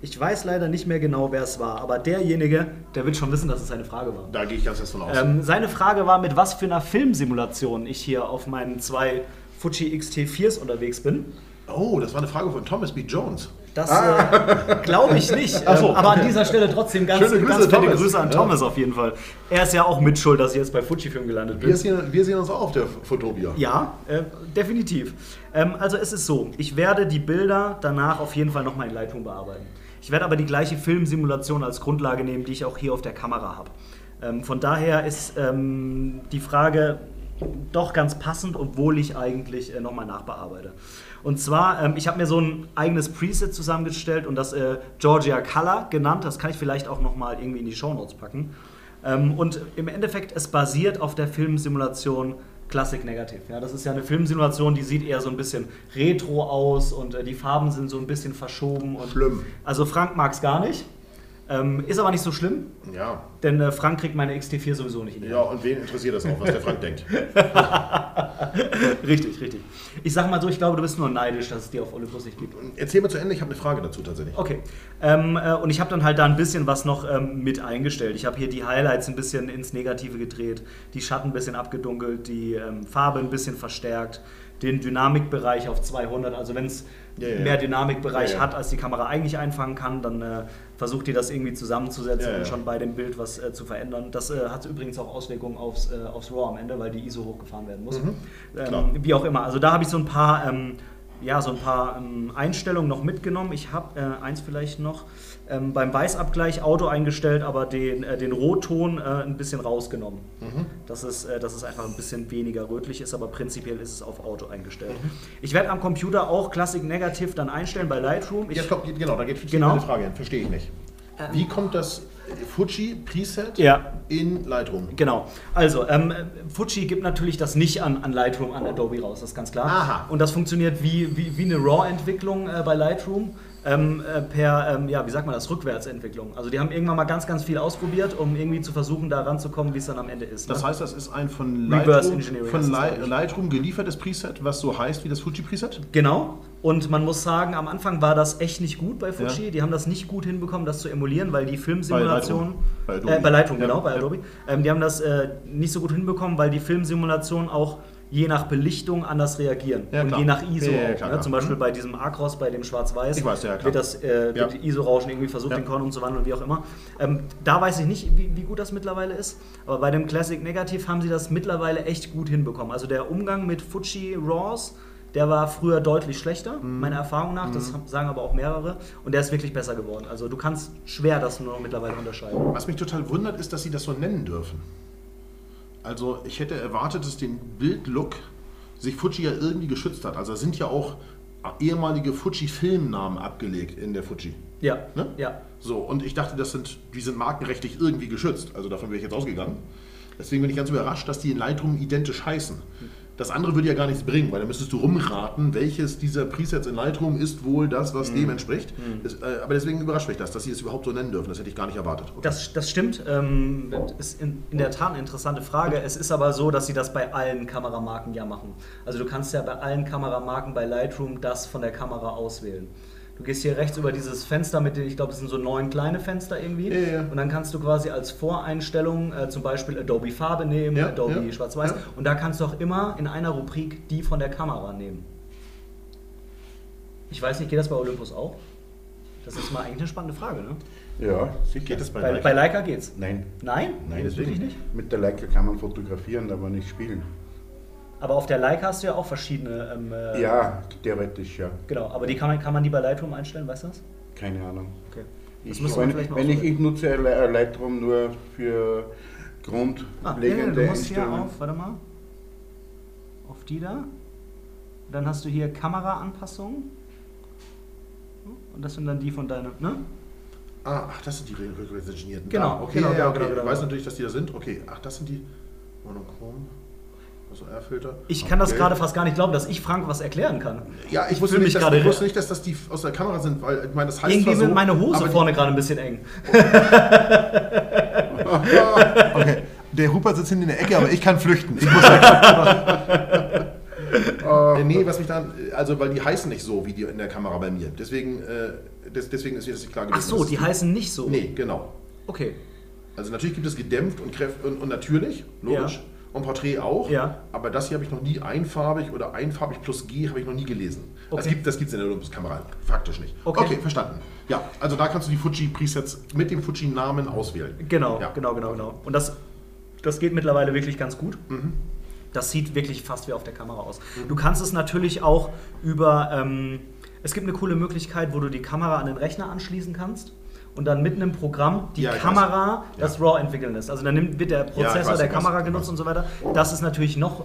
Speaker 2: Ich weiß leider nicht mehr genau, wer es war, aber derjenige, der wird schon wissen, dass es eine Frage war.
Speaker 1: Da gehe ich ganz fest von aus.
Speaker 2: Ähm, seine Frage war, mit was für einer Filmsimulation ich hier auf meinen zwei Fuji XT4s unterwegs bin.
Speaker 1: oh, das war eine Frage von Thomas B. Jones.
Speaker 2: Das äh, glaube ich nicht.
Speaker 1: Ach so,
Speaker 2: ähm, aber an dieser Stelle trotzdem ganz,
Speaker 1: Schöne Grüße,
Speaker 2: ganz. Grüße an
Speaker 1: Ja.
Speaker 2: Thomas auf jeden Fall. Er ist ja auch mitschuld, dass ich jetzt bei Fujifilm gelandet bin.
Speaker 1: Wir sehen, wir sehen uns auch auf der Fotobia.
Speaker 2: Ja, äh, definitiv. Ähm, also es ist so, ich werde die Bilder danach auf jeden Fall nochmal in Lightroom bearbeiten. Ich werde aber die gleiche Filmsimulation als Grundlage nehmen, die ich auch hier auf der Kamera habe. Ähm, von daher ist ähm, die Frage doch ganz passend, obwohl ich eigentlich äh, nochmal nachbearbeite. Und zwar, ähm, ich habe mir so ein eigenes Preset zusammengestellt und das äh, Georgia Color genannt. Das kann ich vielleicht auch nochmal irgendwie in die Shownotes packen. Ähm, und im Endeffekt, es basiert auf der Filmsimulation Classic Negative. Ja, das ist ja eine Filmsimulation, die sieht eher so ein bisschen retro aus und äh, die Farben sind so ein bisschen verschoben. Und
Speaker 1: Schlimm.
Speaker 2: Also Frank mag es gar nicht. Ähm, ist aber nicht so schlimm,
Speaker 1: Ja.
Speaker 2: denn äh, Frank kriegt meine XT4 sowieso nicht in die
Speaker 1: Ja, und wen interessiert das auch, was der Frank denkt?
Speaker 2: Richtig, richtig. Ich sag mal so, ich glaube, du bist nur neidisch, dass es dir auf Olympus nicht gibt.
Speaker 1: Erzähl mal zu Ende, ich habe eine Frage dazu tatsächlich.
Speaker 2: Okay. Ähm, äh, und ich habe dann halt da ein bisschen was noch ähm, mit eingestellt. Ich habe hier die Highlights ein bisschen ins Negative gedreht, die Schatten ein bisschen abgedunkelt, die ähm, Farbe ein bisschen verstärkt, den Dynamikbereich auf 200. Also wenn es
Speaker 1: Ja, ja.
Speaker 2: mehr Dynamikbereich
Speaker 1: ja.
Speaker 2: hat, als die Kamera eigentlich einfangen kann, dann äh, versucht ihr das irgendwie zusammenzusetzen
Speaker 1: Ja,
Speaker 2: und schon bei dem Bild was äh, zu verändern. Das äh, hat übrigens auch Auswirkungen aufs, äh, aufs RAW am Ende, weil die ISO hochgefahren werden muss.
Speaker 1: Mhm.
Speaker 2: Ähm, wie auch immer. Also da habe ich so ein paar, ähm, ja, so ein paar ähm, Einstellungen noch mitgenommen. Ich habe äh, eins vielleicht noch ähm, beim Weißabgleich Auto eingestellt, aber den, äh, den Rotton äh, ein bisschen rausgenommen.
Speaker 1: Mhm.
Speaker 2: Dass, es, äh, dass es einfach ein bisschen weniger rötlich ist, aber prinzipiell ist es auf Auto eingestellt.
Speaker 1: Mhm.
Speaker 2: Ich werde am Computer auch Classic Negative dann einstellen bei Lightroom. Ich,
Speaker 1: Jetzt kommt, genau, da geht
Speaker 2: Genau.
Speaker 1: meine Frage hin. Verstehe ich nicht. Wie kommt das Fuji Preset
Speaker 2: Ja.
Speaker 1: in Lightroom?
Speaker 2: Genau. Also, ähm, Fuji gibt natürlich das nicht an, an Lightroom, an Adobe raus, das ist ganz klar.
Speaker 1: Aha.
Speaker 2: Und das funktioniert wie, wie, wie eine RAW-Entwicklung äh, bei Lightroom. Ähm, äh, per, ähm, ja, wie sagt man das, Rückwärtsentwicklung. Also die haben irgendwann mal ganz, ganz viel ausprobiert, um irgendwie zu versuchen, da ranzukommen, wie es dann am Ende ist.
Speaker 1: Das
Speaker 2: ne?
Speaker 1: heißt, das ist ein von Lightroom, von
Speaker 2: das.
Speaker 1: Lightroom geliefertes Preset, was so heißt wie das Fuji Preset?
Speaker 2: Genau. Und man muss sagen, am Anfang war das echt nicht gut bei Fuji.
Speaker 1: Ja.
Speaker 2: Die haben das nicht gut hinbekommen, das zu emulieren, weil die Filmsimulation.
Speaker 1: Bei Lightroom. Bei Adobe.
Speaker 2: äh, bei Lightroom,
Speaker 1: Ja.
Speaker 2: genau, bei. Adobe. Ähm, die haben das äh, nicht so gut hinbekommen, weil die Filmsimulationen auch je nach Belichtung anders reagieren.
Speaker 1: Ja,
Speaker 2: und
Speaker 1: klar.
Speaker 2: je nach ISO
Speaker 1: Ja, klar,
Speaker 2: ne? Zum Beispiel
Speaker 1: Mhm.
Speaker 2: bei diesem Acros, bei dem Schwarz-Weiß,
Speaker 1: ja,
Speaker 2: wird das äh, wird ISO-Rauschen irgendwie versucht, den Korn umzuwandeln, wie auch immer. Ähm, da weiß ich nicht, wie, wie gut das mittlerweile ist. Aber bei dem Classic Negative haben sie das mittlerweile echt gut hinbekommen. Also der Umgang mit Fuji RAWs, der war früher deutlich schlechter,
Speaker 1: Mhm.
Speaker 2: meiner Erfahrung nach. Das sagen aber auch mehrere. Und der ist wirklich besser geworden. Also du kannst schwer das nur noch mittlerweile unterscheiden.
Speaker 1: Was mich total wundert, ist, dass sie das so nennen dürfen. Also ich hätte erwartet, dass den Bildlook sich Fuji ja irgendwie geschützt hat. Also da sind ja auch ehemalige Fuji-Filmnamen abgelegt in der Fuji.
Speaker 2: Ja,
Speaker 1: Ne?
Speaker 2: ja.
Speaker 1: So, und ich dachte, das sind, die sind markenrechtlich irgendwie geschützt. Also davon bin ich jetzt ausgegangen. Deswegen bin ich ganz überrascht, dass die in Lightroom identisch heißen. Das andere würde ja gar nichts bringen, weil dann müsstest du rumraten, welches dieser Presets in Lightroom ist wohl das, was dem entspricht. Das, äh, aber deswegen überrascht mich das, dass sie es überhaupt so nennen dürfen. Das hätte ich gar nicht erwartet. Okay.
Speaker 2: Das, das stimmt. Ähm, das ist in, in der Tat eine interessante Frage. Es ist aber so, dass sie das bei allen Kameramarken ja machen. Also du kannst ja bei allen Kameramarken bei Lightroom das von der Kamera auswählen. Du gehst hier rechts über dieses Fenster mit den, ich glaube, es sind so neun kleine Fenster irgendwie.
Speaker 1: Ja, ja.
Speaker 2: Und dann kannst du quasi als Voreinstellung äh, zum Beispiel Adobe Farbe nehmen,
Speaker 1: Ja,
Speaker 2: Adobe
Speaker 1: ja,
Speaker 2: Schwarz-Weiß.
Speaker 1: ja.
Speaker 2: Und da kannst du auch immer in einer Rubrik die von der Kamera nehmen. Ich weiß nicht, geht das bei Olympus auch? Das ist mal eigentlich eine spannende Frage, ne?
Speaker 3: Ja, sicher.
Speaker 1: Geht das bei,
Speaker 2: Bei,
Speaker 1: Leica?
Speaker 2: bei Leica geht's.
Speaker 3: Nein.
Speaker 2: Nein?
Speaker 1: Nein, deswegen.
Speaker 2: Wirklich nicht?
Speaker 3: Mit der Leica kann man fotografieren, aber nicht spielen.
Speaker 2: Aber auf der Leica hast du ja auch verschiedene. Ähm, äh,
Speaker 3: Ja, theoretisch ja.
Speaker 2: Genau, aber die kann man, kann man die bei Lightroom einstellen, weißt du das?
Speaker 3: Keine Ahnung.
Speaker 2: Okay. Das
Speaker 3: Ich, wenn wenn ich, ich nutze Li- Lightroom nur für
Speaker 2: Ah, nee, nee,
Speaker 3: grundlegende
Speaker 2: du musst hier auf, warte mal. Auf die da. Dann hast du hier Kameraanpassungen. Und das sind dann die von deinem, ne?
Speaker 1: Ah, ach, das sind die rückwärtsengineerten.
Speaker 2: Genau,
Speaker 1: Ah, okay,
Speaker 2: genau,
Speaker 1: ja,
Speaker 2: genau,
Speaker 1: okay.
Speaker 2: genau, genau.
Speaker 1: Ich weiß natürlich, dass die da sind. Okay, ach, das sind die monochrom. Also Airfilter.
Speaker 2: Ich kann das gerade fast gar nicht glauben, dass ich Frank was erklären kann.
Speaker 1: Ja, ich
Speaker 2: Ich
Speaker 1: wusste, nicht,
Speaker 2: mich
Speaker 1: dass,
Speaker 2: gerade
Speaker 1: ich wusste nicht, dass das die aus der Kamera sind, weil ich meine, das heißt
Speaker 2: Irgendwie
Speaker 1: so,
Speaker 2: wird meine Hose vorne gerade ein bisschen eng.
Speaker 1: Okay, der Rupert sitzt hinten in der Ecke, aber ich kann flüchten. Ich muss. Äh, nee, was mich dann, also weil die heißen nicht so wie die in der Kamera bei mir. Deswegen, äh, des, deswegen ist mir das nicht klar
Speaker 2: Ach
Speaker 1: gewesen.
Speaker 2: so,
Speaker 1: dass
Speaker 2: die heißen nicht so.
Speaker 1: Nee, genau.
Speaker 2: Okay.
Speaker 1: Also natürlich gibt es gedämpft und, kräft und, und natürlich, logisch.
Speaker 2: Ja.
Speaker 1: Und Porträt auch.
Speaker 2: Ja.
Speaker 1: Aber das hier habe ich noch nie einfarbig oder einfarbig plus G habe ich noch nie gelesen. Das
Speaker 2: Okay.
Speaker 1: gibt es das in der Olympus-Kamera faktisch nicht.
Speaker 2: Okay.
Speaker 1: verstanden. Ja, also da kannst du die Fuji-Presets mit dem Fuji-Namen auswählen.
Speaker 2: Genau,
Speaker 1: Ja.
Speaker 2: genau, genau, genau. Und das, das geht mittlerweile wirklich ganz gut. Das sieht wirklich fast wie auf der Kamera aus. Du kannst es natürlich auch über. Ähm, es gibt eine coole Möglichkeit, wo du die Kamera an den Rechner anschließen kannst und dann mit einem Programm die
Speaker 1: Ja,
Speaker 2: Kamera das. RAW entwickeln lässt. Also dann nimmt, wird der Prozessor
Speaker 1: weiß,
Speaker 2: der Kamera genutzt und so weiter. Das ist natürlich noch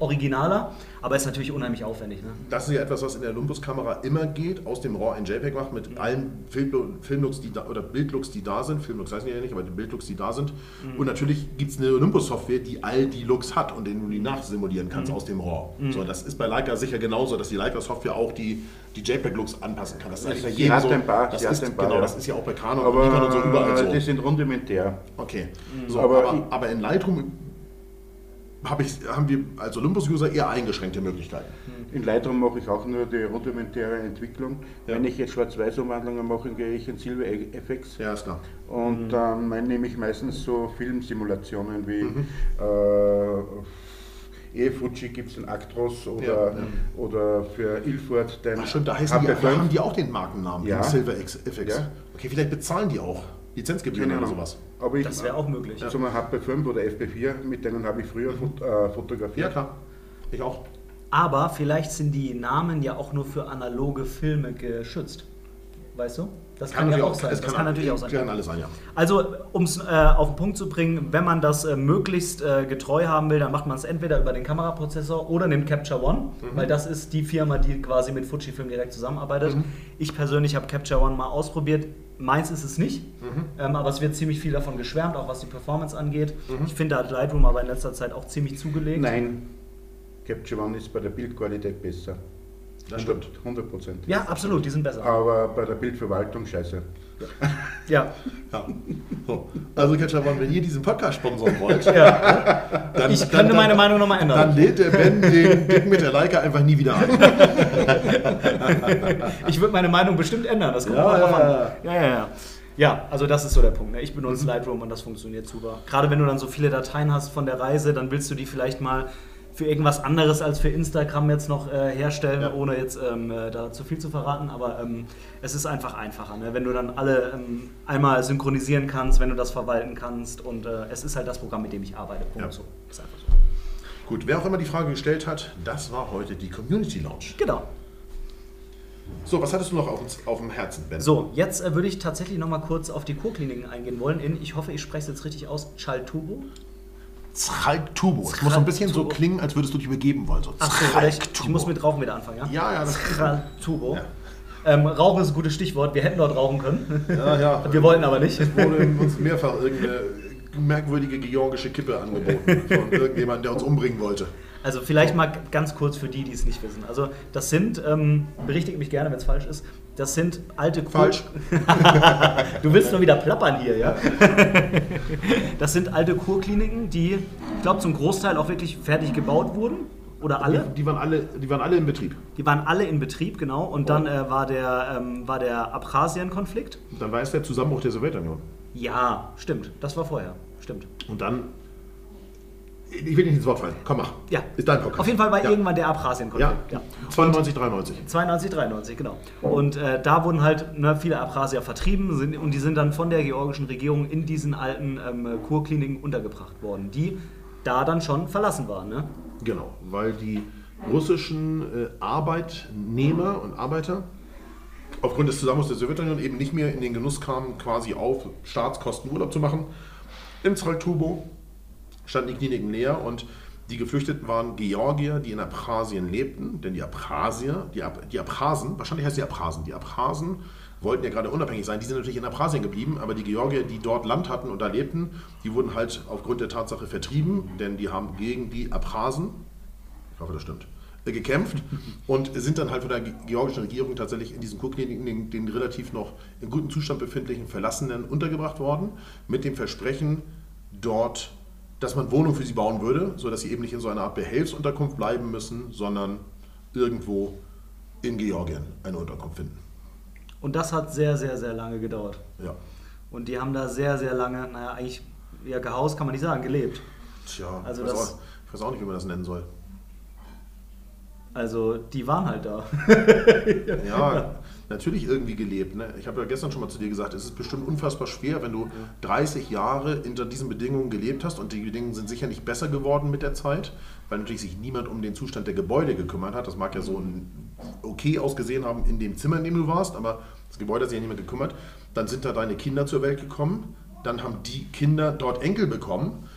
Speaker 2: originaler, aber ist natürlich unheimlich aufwendig. Ne?
Speaker 1: Das ist ja etwas, was in der Olympus-Kamera immer geht, aus dem RAW in JPEG macht, mit allen Film- Filmlooks, die da, oder Bildlooks, die da sind. Filmlooks heißen die ja nicht, aber die Bildlooks, die da sind. Und natürlich gibt es eine Olympus-Software, die all die Looks hat und den du die nachsimulieren kannst aus dem RAW. So, das ist bei Leica sicher genauso, dass die Leica-Software auch die, die JPEG-Looks anpassen kann. Das ist eigentlich bei jedem so.
Speaker 3: ein paar,
Speaker 1: das ist,
Speaker 3: ein
Speaker 1: genau,
Speaker 3: ja.
Speaker 1: das ist ja auch bei Canon
Speaker 3: Aber
Speaker 1: und Nikon und so überall so.
Speaker 3: die sind rudimentär.
Speaker 1: Okay. So,
Speaker 3: Aber
Speaker 1: aber,
Speaker 3: ich-
Speaker 1: aber in Lightroom hab ich, haben wir als Olympus-User eher eingeschränkte Möglichkeiten.
Speaker 3: In Lightroom mache ich auch nur die rudimentäre Entwicklung.
Speaker 1: Ja.
Speaker 3: Wenn ich jetzt Schwarz-Weiß-Umwandlungen mache, gehe ich in Silver FX.
Speaker 1: Ja, ist klar.
Speaker 3: Und dann mein, nehme ich meistens so Filmsimulationen wie
Speaker 1: Mhm.
Speaker 3: äh, eh Fuji gibt es den Actros oder,
Speaker 1: Ja, ja.
Speaker 3: oder für Ilford den
Speaker 1: Ach stimmt, da, heißen die,
Speaker 3: HP5.
Speaker 1: da haben die auch den Markennamen,
Speaker 3: Ja.
Speaker 1: den Silver X, FX.
Speaker 3: Ja.
Speaker 1: Okay, vielleicht bezahlen die auch Lizenzgebühren
Speaker 3: Keine
Speaker 1: oder sowas.
Speaker 3: Aber ich,
Speaker 2: Das wäre auch möglich.
Speaker 3: Zum HP5 oder FP4, mit denen habe ich früher fot äh,
Speaker 1: Ja,
Speaker 3: fotografiert.
Speaker 1: klar. Ich auch.
Speaker 2: Aber vielleicht sind die Namen ja auch nur für analoge Filme geschützt. Weißt du? Das kann, ja
Speaker 1: natürlich
Speaker 2: auch sein.
Speaker 1: es
Speaker 2: Das kann natürlich auch sein.
Speaker 1: Kann alles sein, ja.
Speaker 2: Also, um es äh, auf den Punkt zu bringen, wenn man das äh, möglichst äh, getreu haben will, dann macht man es entweder über den Kameraprozessor oder nimmt Capture One,
Speaker 1: Mhm.
Speaker 2: weil das ist die Firma, die quasi mit Fujifilm direkt zusammenarbeitet.
Speaker 1: Mhm.
Speaker 2: Ich persönlich habe Capture One mal ausprobiert. Meins ist es nicht,
Speaker 1: Mhm.
Speaker 2: ähm, aber es wird ziemlich viel davon geschwärmt, auch was die Performance angeht.
Speaker 1: Mhm.
Speaker 2: Ich finde, da hat Lightroom aber in letzter Zeit auch ziemlich zugelegt.
Speaker 3: Nein, Capture One ist bei der Bildqualität besser.
Speaker 1: Das stimmt.
Speaker 3: 100 Prozent.
Speaker 2: Ja, absolut, die sind besser.
Speaker 3: Aber bei der Bildverwaltung scheiße.
Speaker 2: Ja,
Speaker 1: Ja. So. Also, Catcher, wenn ihr diesen Podcast sponsern wollt,
Speaker 2: ja.
Speaker 1: dann,
Speaker 2: Ich könnte meine Meinung nochmal ändern.
Speaker 1: Dann lädt der Ben den Dick mit der Leica einfach nie wieder ein.
Speaker 2: Ich würde meine Meinung bestimmt ändern. Das kommt
Speaker 1: Ja, ja,
Speaker 2: an.
Speaker 1: ja.
Speaker 2: Ja, ja, ja. Also das ist so der Punkt. Ne? Ich
Speaker 1: Mhm.
Speaker 2: benutze Lightroom und das funktioniert super. Gerade wenn du dann so viele Dateien hast von der Reise, dann willst du die vielleicht mal für irgendwas anderes als für Instagram jetzt noch äh, herstellen,
Speaker 1: Ja.
Speaker 2: ohne jetzt ähm, äh, da zu viel zu verraten. Aber ähm, es ist einfach einfacher, ne? wenn du dann alle ähm, einmal synchronisieren kannst, wenn du das verwalten kannst. Und äh, es ist halt das Programm, mit dem ich arbeite. Punkt.
Speaker 1: Ja.
Speaker 2: So. Ist einfach so.
Speaker 1: Gut, wer auch immer die Frage gestellt hat, das war heute die Community Lounge.
Speaker 2: Genau.
Speaker 1: So, was hattest du noch auf, auf dem Herzen, Ben?
Speaker 2: So, jetzt äh, würde ich tatsächlich noch mal kurz auf die Kurkliniken eingehen wollen. In, ich hoffe, ich spreche es jetzt richtig aus, Chaltubo.
Speaker 1: Zralk-Turbo. Es muss so ein bisschen so klingen, als würdest du dich übergeben wollen. So
Speaker 2: Ach ich
Speaker 1: Zralk-Turbo.
Speaker 2: muss mit Rauchen wieder anfangen, ja?
Speaker 1: Ja, ja,
Speaker 2: Chaltubo.
Speaker 1: Ja.
Speaker 2: Ähm, Rauchen ist ein gutes Stichwort. Wir hätten dort rauchen können.
Speaker 1: Ja, ja.
Speaker 2: Wir wollten aber nicht.
Speaker 1: wurde uns mehrfach irgendeine merkwürdige georgische Kippe angeboten von irgendjemandem, der uns umbringen wollte.
Speaker 2: Also vielleicht mal ganz kurz für die, die es nicht wissen. Also das sind, ähm, berichtigt mich gerne, wenn es falsch ist, das sind alte Kur
Speaker 1: Falsch.
Speaker 2: Du willst nur wieder plappern hier, ja? das sind alte Kurkliniken, die, ich glaube, zum Großteil auch wirklich fertig gebaut wurden. Oder alle.
Speaker 1: Die, die, waren alle, die waren alle in Betrieb.
Speaker 2: Die waren alle in Betrieb, genau. Und dann äh, war der, ähm, war der Abchasien-Konflikt.
Speaker 1: Dann war es der Zusammenbruch der Sowjetunion.
Speaker 2: Ja, stimmt. Das war vorher. Stimmt.
Speaker 1: Und dann. Ich will nicht ins Wort fallen. Komm, mach.
Speaker 2: Ja.
Speaker 1: Ist dein Podcast.
Speaker 2: Auf jeden Fall war
Speaker 1: ja.
Speaker 2: irgendwann der
Speaker 1: Ja.
Speaker 2: Abchasien-Konflikt. Ja.
Speaker 1: 92, 93.
Speaker 2: 92, 93, genau. Und äh, da wurden halt ne, viele Abchasier vertrieben sind, und die sind dann von der georgischen Regierung in diesen alten ähm, Kurkliniken untergebracht worden, die da dann schon verlassen waren. Ne?
Speaker 1: Genau, weil die russischen äh, Arbeitnehmer und Arbeiter aufgrund des Zusammenbruchs der Sowjetunion eben nicht mehr in den Genuss kamen, quasi auf Staatskosten Urlaub zu machen. Im Zraltubo standen die Kliniken leer und die Geflüchteten waren Georgier, die in Abchasien lebten, denn die Abchasier, die, Ab die Abchasen, wahrscheinlich heißt die Abchasen, die Abchasen wollten ja gerade unabhängig sein. Die sind natürlich in Abchasien geblieben, aber die Georgier, die dort Land hatten und da lebten, die wurden halt aufgrund der Tatsache vertrieben, denn die haben gegen die Abchasen, ich hoffe, das stimmt, äh, gekämpft und sind dann halt von der georgischen Regierung tatsächlich in diesen Kurkliniken, den, den relativ noch in gutem Zustand befindlichen Verlassenen untergebracht worden, mit dem Versprechen, dort, dass man Wohnungen für sie bauen würde, sodass sie eben nicht in so einer Art Behelfsunterkunft bleiben müssen, sondern irgendwo in Georgien eine Unterkunft finden.
Speaker 2: Und das hat sehr, sehr, sehr lange gedauert.
Speaker 1: Ja.
Speaker 2: Und die haben da sehr, sehr lange, naja, eigentlich, ja, gehaust kann man nicht sagen, gelebt.
Speaker 1: Tja,
Speaker 2: Also
Speaker 1: ich, weiß
Speaker 2: das-
Speaker 1: auch, ich weiß auch nicht, wie man das nennen soll.
Speaker 2: Also, die waren halt da.
Speaker 1: Ja, natürlich irgendwie gelebt. Ne? Ich habe ja gestern schon mal zu dir gesagt, es ist bestimmt unfassbar schwer, wenn du 30 Jahre unter diesen Bedingungen gelebt hast und die Bedingungen sind sicher nicht besser geworden mit der Zeit, weil natürlich sich niemand um den Zustand der Gebäude gekümmert hat. Das mag ja so ein okay ausgesehen haben in dem Zimmer, in dem du warst, aber das Gebäude hat sich ja niemand gekümmert. Dann sind da deine Kinder zur Welt gekommen, dann haben die Kinder dort Enkel bekommen.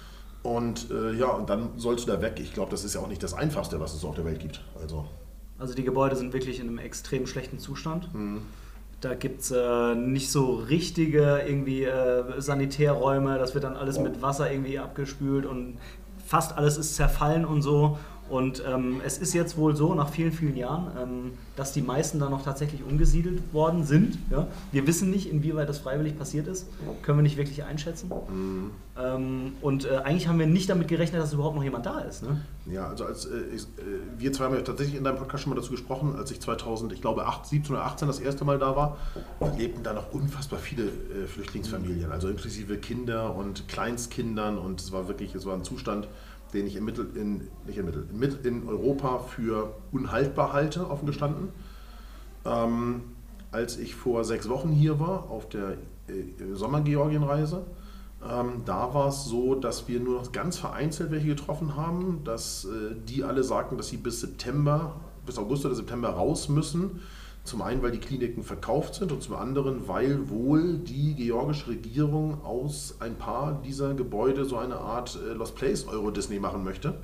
Speaker 1: Und äh, ja, und dann sollst du da weg. Ich glaube, das ist ja auch nicht das Einfachste, was es auf der Welt gibt. Also,
Speaker 2: Also, die Gebäude sind wirklich in einem extrem schlechten Zustand.
Speaker 1: Mhm.
Speaker 2: Da gibt es äh, nicht so richtige irgendwie äh, Sanitärräume. Das wird dann alles mit Wasser irgendwie abgespült und fast alles ist zerfallen und so. Und ähm, es ist jetzt wohl so, nach vielen, vielen Jahren, ähm, dass die meisten da noch tatsächlich umgesiedelt worden sind. Ja? Wir wissen nicht, inwieweit das freiwillig passiert ist. Können wir nicht wirklich einschätzen. Ähm, und äh, eigentlich haben wir nicht damit gerechnet, dass überhaupt noch jemand da ist. Ne?
Speaker 1: Ja, also als äh, ich, äh, wir zwei haben ja tatsächlich in deinem Podcast schon mal dazu gesprochen, als ich 2000, ich glaube 8, 17 oder 18 das erste Mal da war, lebten da noch unfassbar viele äh, Flüchtlingsfamilien, also inklusive Kinder und Kleinstkindern und es war wirklich, es war ein Zustand, den ich im Mittel, in, nicht im Mittel, mit in Europa für unhaltbar halte, offen gestanden. Ähm, als ich vor sechs Wochen hier war, auf der äh, Sommergeorgienreise, ähm, da war es so, dass wir nur noch ganz vereinzelt welche getroffen haben, dass äh, die alle sagten, dass sie bis September, bis August oder September raus müssen. Zum einen, weil die Kliniken verkauft sind und zum anderen, weil wohl die georgische Regierung aus ein paar dieser Gebäude so eine Art äh, Lost Place Euro Disney machen möchte.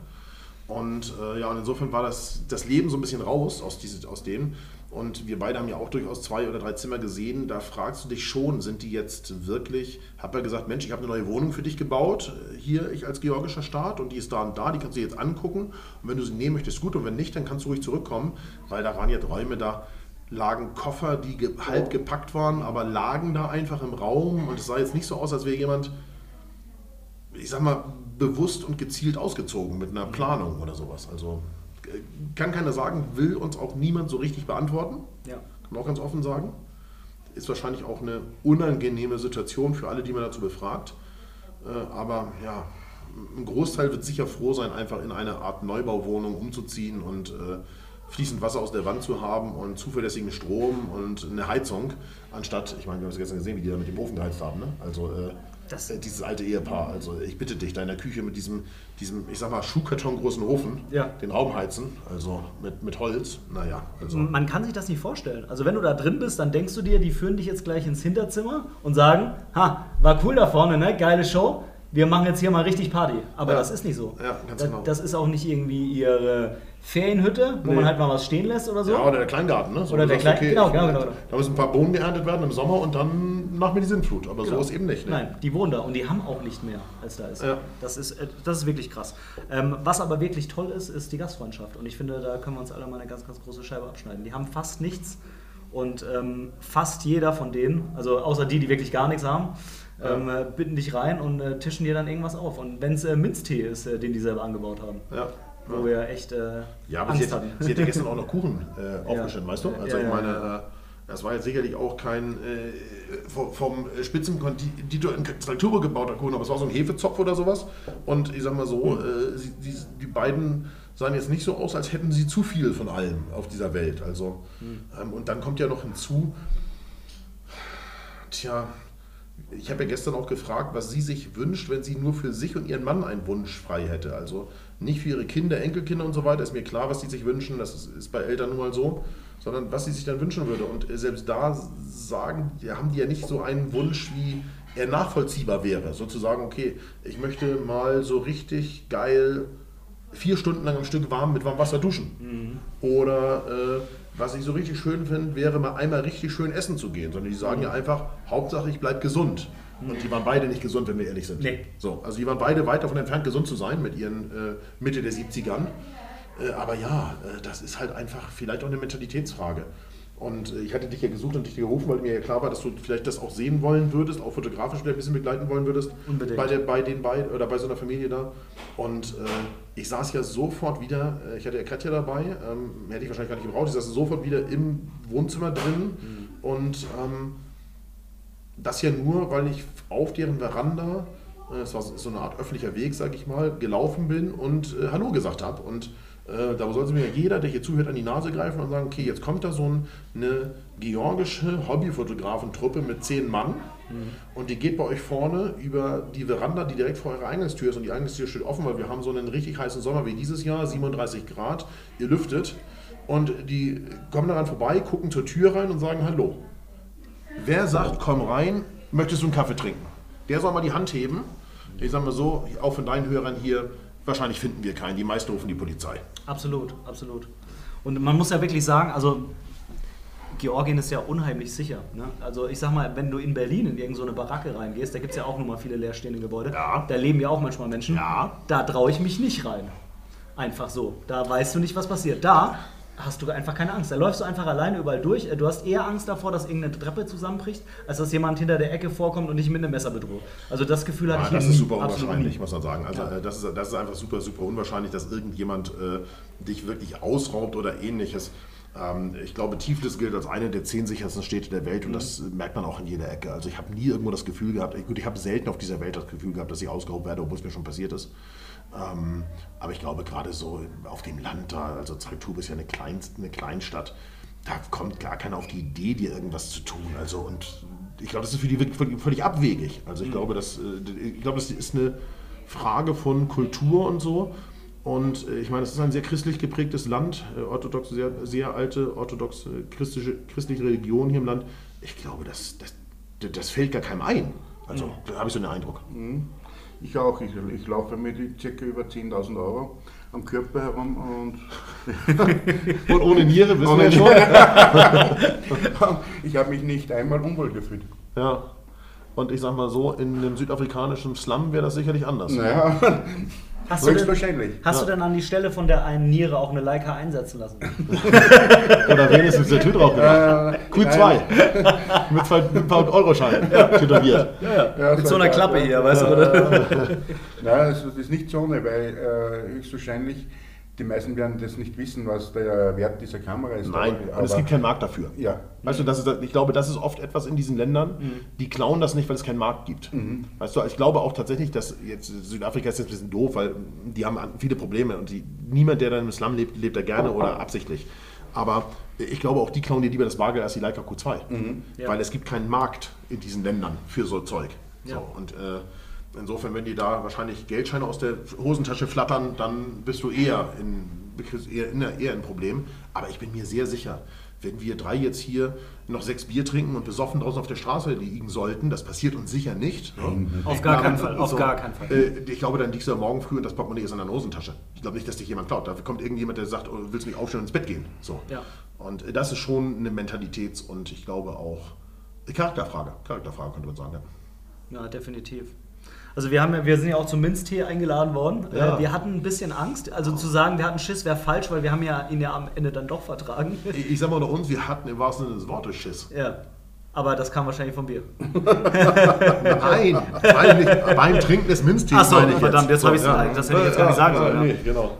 Speaker 1: Und äh, ja, und insofern war das, das Leben so ein bisschen raus aus, diese, aus dem. Und wir beide haben ja auch durchaus zwei oder drei Zimmer gesehen. Da fragst du dich schon, sind die jetzt wirklich, hab er gesagt, Mensch, ich habe eine neue Wohnung für dich gebaut, äh, hier ich als georgischer Staat und die ist da und da, die kannst du jetzt angucken. Und wenn du sie nehmen möchtest, gut, und wenn nicht, dann kannst du ruhig zurückkommen, weil da waren jetzt Räume, da lagen Koffer, die ge halb gepackt waren, aber lagen da einfach im Raum und es sah jetzt nicht so aus, als wäre jemand ich sag mal, bewusst und gezielt ausgezogen mit einer Planung oder sowas. Also äh, kann keiner sagen, will uns auch niemand so richtig beantworten.
Speaker 2: Ja.
Speaker 1: Kann man auch ganz offen sagen. Ist wahrscheinlich auch eine unangenehme Situation für alle, die man dazu befragt. Äh, Aber ja, ein Großteil wird sicher froh sein, einfach in eine Art Neubauwohnung umzuziehen und äh, fließend Wasser aus der Wand zu haben und zuverlässigen Strom und eine Heizung, anstatt, ich meine, wir haben es gestern gesehen, wie die da mit dem Ofen geheizt haben. Ne? Also äh,
Speaker 2: Das-
Speaker 1: äh, dieses alte Ehepaar, also ich bitte dich, da in der Küche mit diesem, diesem ich sag mal, Schuhkarton großen Ofen,
Speaker 2: Ja.
Speaker 1: den Raum heizen, also mit, mit Holz, naja, also.
Speaker 2: Man kann sich das nicht vorstellen. Also wenn du da drin bist, dann denkst du dir, die führen dich jetzt gleich ins Hinterzimmer und sagen, ha, war cool da vorne, ne? Geile Show. Wir machen jetzt hier mal richtig Party. Aber
Speaker 1: Ja.
Speaker 2: das ist nicht so.
Speaker 1: Ja, ganz
Speaker 2: das,
Speaker 1: genau.
Speaker 2: das ist auch nicht irgendwie ihre Ferienhütte, wo
Speaker 1: Nee.
Speaker 2: man halt mal was stehen lässt oder so.
Speaker 1: Ja, oder der Kleingarten, ne? So,
Speaker 2: Oder der
Speaker 1: sagst,
Speaker 2: Klein- genau,
Speaker 1: ich-
Speaker 2: genau, genau.
Speaker 1: Da müssen ein paar Bohnen geerntet werden im Sommer und dann nach mir die Sintflut. Aber
Speaker 2: Genau.
Speaker 1: so ist eben nicht. Ne?
Speaker 2: Nein, die wohnen da und die haben auch nicht mehr, als da ist.
Speaker 1: Ja.
Speaker 2: Das, ist äh, das ist wirklich krass. Ähm, was aber wirklich toll ist, ist die Gastfreundschaft. Und ich finde, da können wir uns alle mal eine ganz, ganz große Scheibe abschneiden. Die haben fast nichts und ähm, fast jeder von denen, also außer die, die wirklich gar nichts haben,
Speaker 1: Ja.
Speaker 2: ähm, äh, bitten dich rein und äh, tischen dir dann irgendwas auf. Und wenn es äh, Minztee ist, äh, den die selber angebaut haben,
Speaker 1: Ja.
Speaker 2: wo wir echt äh,
Speaker 1: Ja, aber
Speaker 2: Angst
Speaker 1: sie hat,
Speaker 2: hatten.
Speaker 1: sie hat ja gestern auch noch Kuchen äh, aufgeschnitten, weißt du? Also
Speaker 2: Ja,
Speaker 1: ich
Speaker 2: ja,
Speaker 1: meine,
Speaker 2: ja.
Speaker 1: äh, das war jetzt sicherlich auch kein äh, vom, vom Spitzenkonditor in Traktur gebauter Kuchen, aber es war so ein Hefezopf oder sowas. Und ich sag mal so,
Speaker 2: Hm.
Speaker 1: äh, sie, die, die beiden sahen jetzt nicht so aus, als hätten sie zu viel von allem auf dieser Welt. Also,
Speaker 2: Hm.
Speaker 1: ähm, und dann kommt ja noch hinzu, tja, ich habe ja gestern auch gefragt, was sie sich wünscht, wenn sie nur für sich und ihren Mann einen Wunsch frei hätte. Also nicht für ihre Kinder, Enkelkinder und so weiter. Ist mir klar, was sie sich wünschen. Das ist, ist bei Eltern nun mal so. Sondern was sie sich dann wünschen würde. Und selbst da sagen, ja, haben die ja nicht so einen Wunsch, wie er nachvollziehbar wäre. Sozusagen, okay, ich möchte mal so richtig geil vier Stunden lang am Stück warm mit warmem Wasser duschen. Oder äh, was ich so richtig schön finde, wäre mal einmal richtig schön essen zu gehen. Sondern die sagen ja einfach, Hauptsache ich bleibe gesund. Und die waren beide nicht gesund, wenn wir ehrlich sind.
Speaker 2: Nee.
Speaker 1: So, also die waren beide weit davon entfernt, gesund zu sein mit ihren äh, Mitte der 70ern. Äh, aber ja, äh, das ist halt einfach vielleicht auch eine Mentalitätsfrage. Und äh, ich hatte dich ja gesucht und dich gerufen, weil mir ja klar war, dass du vielleicht das auch sehen wollen würdest, auch fotografisch vielleicht ein bisschen begleiten wollen würdest.
Speaker 2: Unbedingt.
Speaker 1: Bei, der, bei den beiden oder bei so einer Familie da. Und äh, ich saß ja sofort wieder, äh, ich hatte ja Katja dabei, ähm, hätte ich wahrscheinlich gar nicht gebraucht, ich saß sofort wieder im Wohnzimmer drin und ähm, das ja nur, weil ich auf deren Veranda, äh, es war so eine Art öffentlicher Weg, sag ich mal, gelaufen bin und äh, Hallo gesagt habe. Und äh, da sollte mir jeder, der hier zuhört, an die Nase greifen und sagen, okay, jetzt kommt da so ein, eine georgische Hobbyfotografentruppe mit zehn Mann und die geht bei euch vorne über die Veranda, die direkt vor eurer Eingangstür ist und die Eingangstür steht offen, weil wir haben so einen richtig heißen Sommer wie dieses Jahr, 37 Grad, ihr lüftet und die kommen daran vorbei, gucken zur Tür rein und sagen Hallo. Wer sagt, komm rein, möchtest du einen Kaffee trinken? Der soll mal die Hand heben. Ich sag mal so, auch von deinen Hörern hier, wahrscheinlich finden wir keinen. Die meisten rufen die Polizei.
Speaker 2: Absolut, absolut. Und man muss ja wirklich sagen, also Georgien ist ja unheimlich sicher. Ne? Also ich sag mal, wenn du in Berlin in irgendeine so Baracke reingehst, da gibt es ja auch nun mal viele leerstehende Gebäude.
Speaker 1: Ja.
Speaker 2: Da leben ja auch manchmal Menschen.
Speaker 1: Ja.
Speaker 2: Da traue ich mich nicht rein. Einfach so. Da weißt du nicht, was passiert. Da hast du einfach keine Angst. Da läufst du einfach alleine überall durch. Du hast eher Angst davor, dass irgendeine Treppe zusammenbricht, als dass jemand hinter der Ecke vorkommt und dich mit einem Messer bedroht. Also das Gefühl hatte
Speaker 1: Ja,
Speaker 2: ich
Speaker 1: das ist super unwahrscheinlich,
Speaker 2: nie.
Speaker 1: muss man sagen. Also
Speaker 2: Ja.
Speaker 1: äh, das, ist, das ist einfach super, super unwahrscheinlich, dass irgendjemand äh, dich wirklich ausraubt oder ähnliches. Ähm, ich glaube, Tiflis gilt als eine der zehn sichersten Städte der Welt und das äh, merkt man auch in jeder Ecke. Also ich habe nie irgendwo das Gefühl gehabt, ich, gut, ich habe selten auf dieser Welt das Gefühl gehabt, dass ich ausgeraubt werde, obwohl es mir schon passiert ist. Ähm, aber ich glaube, gerade so auf dem Land da, also Zagtub ist ja eine, Kleinst, eine Kleinstadt, da kommt gar keiner auf die Idee, dir irgendwas zu tun. Also und ich glaube, das ist für die wirklich völlig, abwegig. Also ich glaube, das, äh, ich glaube, das ist eine Frage von Kultur und so. Und äh, ich meine, es ist ein sehr christlich geprägtes Land, äh, orthodox, sehr, sehr alte orthodox äh, christliche, christliche Religion hier im Land. Ich glaube, das, das, das fällt gar keinem ein. Also da habe ich so einen Eindruck.
Speaker 3: Ich auch. Ich, ich laufe mit ca. über 10.000 Euro am Körper herum und
Speaker 1: Und ohne Niere, wissen wir schon.
Speaker 3: ich habe mich nicht einmal unwohl gefühlt.
Speaker 1: Ja. Und ich sag mal so, in einem südafrikanischen Slum wäre das sicherlich anders.
Speaker 3: Naja,
Speaker 2: Hast du, denn,
Speaker 3: höchstwahrscheinlich.
Speaker 2: hast du denn an die Stelle von der einen Niere auch eine Leica einsetzen lassen?
Speaker 1: Oder wenigstens der Tür drauf gemacht.
Speaker 3: Äh,
Speaker 1: Q2. mit zwei, mit ein paar Euroscheinen tätowiert.
Speaker 3: Ja,
Speaker 2: Mit so einer Klappe hier, weißt du, oder?
Speaker 3: Nein, das ist nicht so weil äh, höchstwahrscheinlich die meisten werden das nicht wissen, was der Wert dieser Kamera ist.
Speaker 1: Nein,
Speaker 3: aber,
Speaker 1: und es gibt keinen Markt dafür.
Speaker 3: Ja.
Speaker 1: Weißt du, das ist, ich glaube, das ist oft etwas in diesen Ländern,
Speaker 2: Mhm.
Speaker 1: die klauen das nicht, weil es keinen Markt gibt. Weißt du, ich glaube auch tatsächlich, dass jetzt Südafrika ist jetzt ein bisschen doof, weil die haben viele Probleme und die, niemand, der dann im Slum lebt, lebt da gerne oder absichtlich. Aber ich glaube auch, die klauen dir lieber das Bargeld als die Leica Q2.
Speaker 2: Ja.
Speaker 1: Weil es gibt keinen Markt in diesen Ländern für so Zeug.
Speaker 2: Ja.
Speaker 1: So, und äh, insofern, wenn die da wahrscheinlich Geldscheine aus der Hosentasche flattern, dann bist du eher in, eher, in, eher ein Problem. Aber ich bin mir sehr sicher, wenn wir drei jetzt hier noch sechs Bier trinken und besoffen draußen auf der Straße liegen sollten, das passiert uns sicher nicht. Ne?
Speaker 2: Auf gar keinen Fall, auf
Speaker 1: so,
Speaker 2: gar keinen Fall.
Speaker 1: Äh, ich glaube, dann liegst du morgen früh und das Portemonnaie ist in deiner Hosentasche. Ich glaube nicht, dass dich jemand klaut. Da kommt irgendjemand, der sagt, oh, willst du nicht aufstehen und ins Bett gehen? So.
Speaker 2: Ja.
Speaker 1: Und äh, das ist schon eine Mentalitäts- und ich glaube auch Charakterfrage. Charakterfrage könnte man sagen. Ja.
Speaker 2: Ja, definitiv. Also wir, haben, ja- wir sind ja auch zum Minztee eingeladen worden.
Speaker 1: Ja.
Speaker 2: Äh, Wir hatten ein bisschen Angst. Also zu sagen, wir hatten Schiss wäre falsch, weil wir haben ja ihn ja am Ende dann doch vertragen.
Speaker 1: Ich, ich sag mal unter uns, wir hatten im wahrsten Sinne des Wortes Schiss.
Speaker 2: Ja. Aber das kam wahrscheinlich vom Bier.
Speaker 1: Nein, nicht, beim Trinken des Minztees
Speaker 2: Ach so,
Speaker 1: meine ich
Speaker 2: verdammt, jetzt hab ich's-
Speaker 1: ja.
Speaker 2: das hätte ich jetzt gar nicht sagen sollen, ja.
Speaker 1: Nee, genau.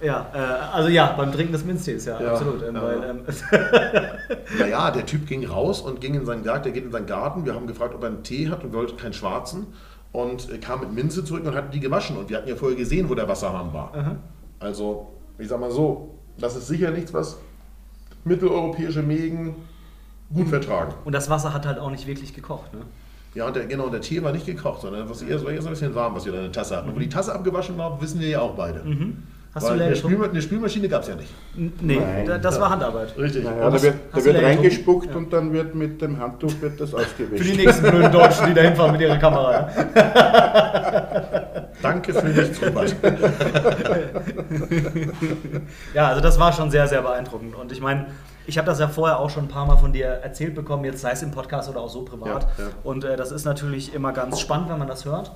Speaker 2: Ja, äh, also ja, beim Trinken des Minztees, ja,
Speaker 1: Ja,
Speaker 2: absolut. Ähm,
Speaker 1: ja.
Speaker 2: Weil, ähm,
Speaker 1: Naja, der Typ ging raus und ging in seinen Garten, der geht in seinen Garten. Wir haben gefragt, ob er einen Tee hat und wollte keinen schwarzen. Und äh, kam mit Minze zurück und hat die gewaschen. Und wir hatten ja vorher gesehen, wo der Wasserhahn war. Also, ich sag mal so, das ist sicher nichts, was mitteleuropäische Mägen gut vertragen.
Speaker 2: und das Wasser hat halt auch nicht wirklich gekocht. Ne?
Speaker 1: Ja, und der, genau, und der Tee war nicht gekocht, sondern was eher, so- eher so ein bisschen warm, was wir da in der Tasse hatten. Und wo die Tasse abgewaschen war, wissen wir ja auch beide.
Speaker 2: Hast
Speaker 1: Weil
Speaker 2: du
Speaker 1: eine? Spülma eine Spülmaschine gab es ja nicht.
Speaker 2: N- Nee,
Speaker 3: Nein.
Speaker 2: da- das war Handarbeit.
Speaker 1: Richtig.
Speaker 3: Naja, da wird, da wird reingespuckt
Speaker 2: Ja.
Speaker 3: und dann wird mit dem Handtuch wird das ausgewischt.
Speaker 2: Für die nächsten blöden Deutschen, die da hinfahren mit ihrer Kamera. ja.
Speaker 1: Danke für nichts, Robert.
Speaker 2: Ja, also das war schon sehr, sehr beeindruckend. Und ich meine, ich habe das ja vorher auch schon ein paar Mal von dir erzählt bekommen, jetzt sei es im Podcast oder auch so privat.
Speaker 1: Ja, ja.
Speaker 2: Und äh, das ist natürlich immer ganz spannend, wenn man das hört.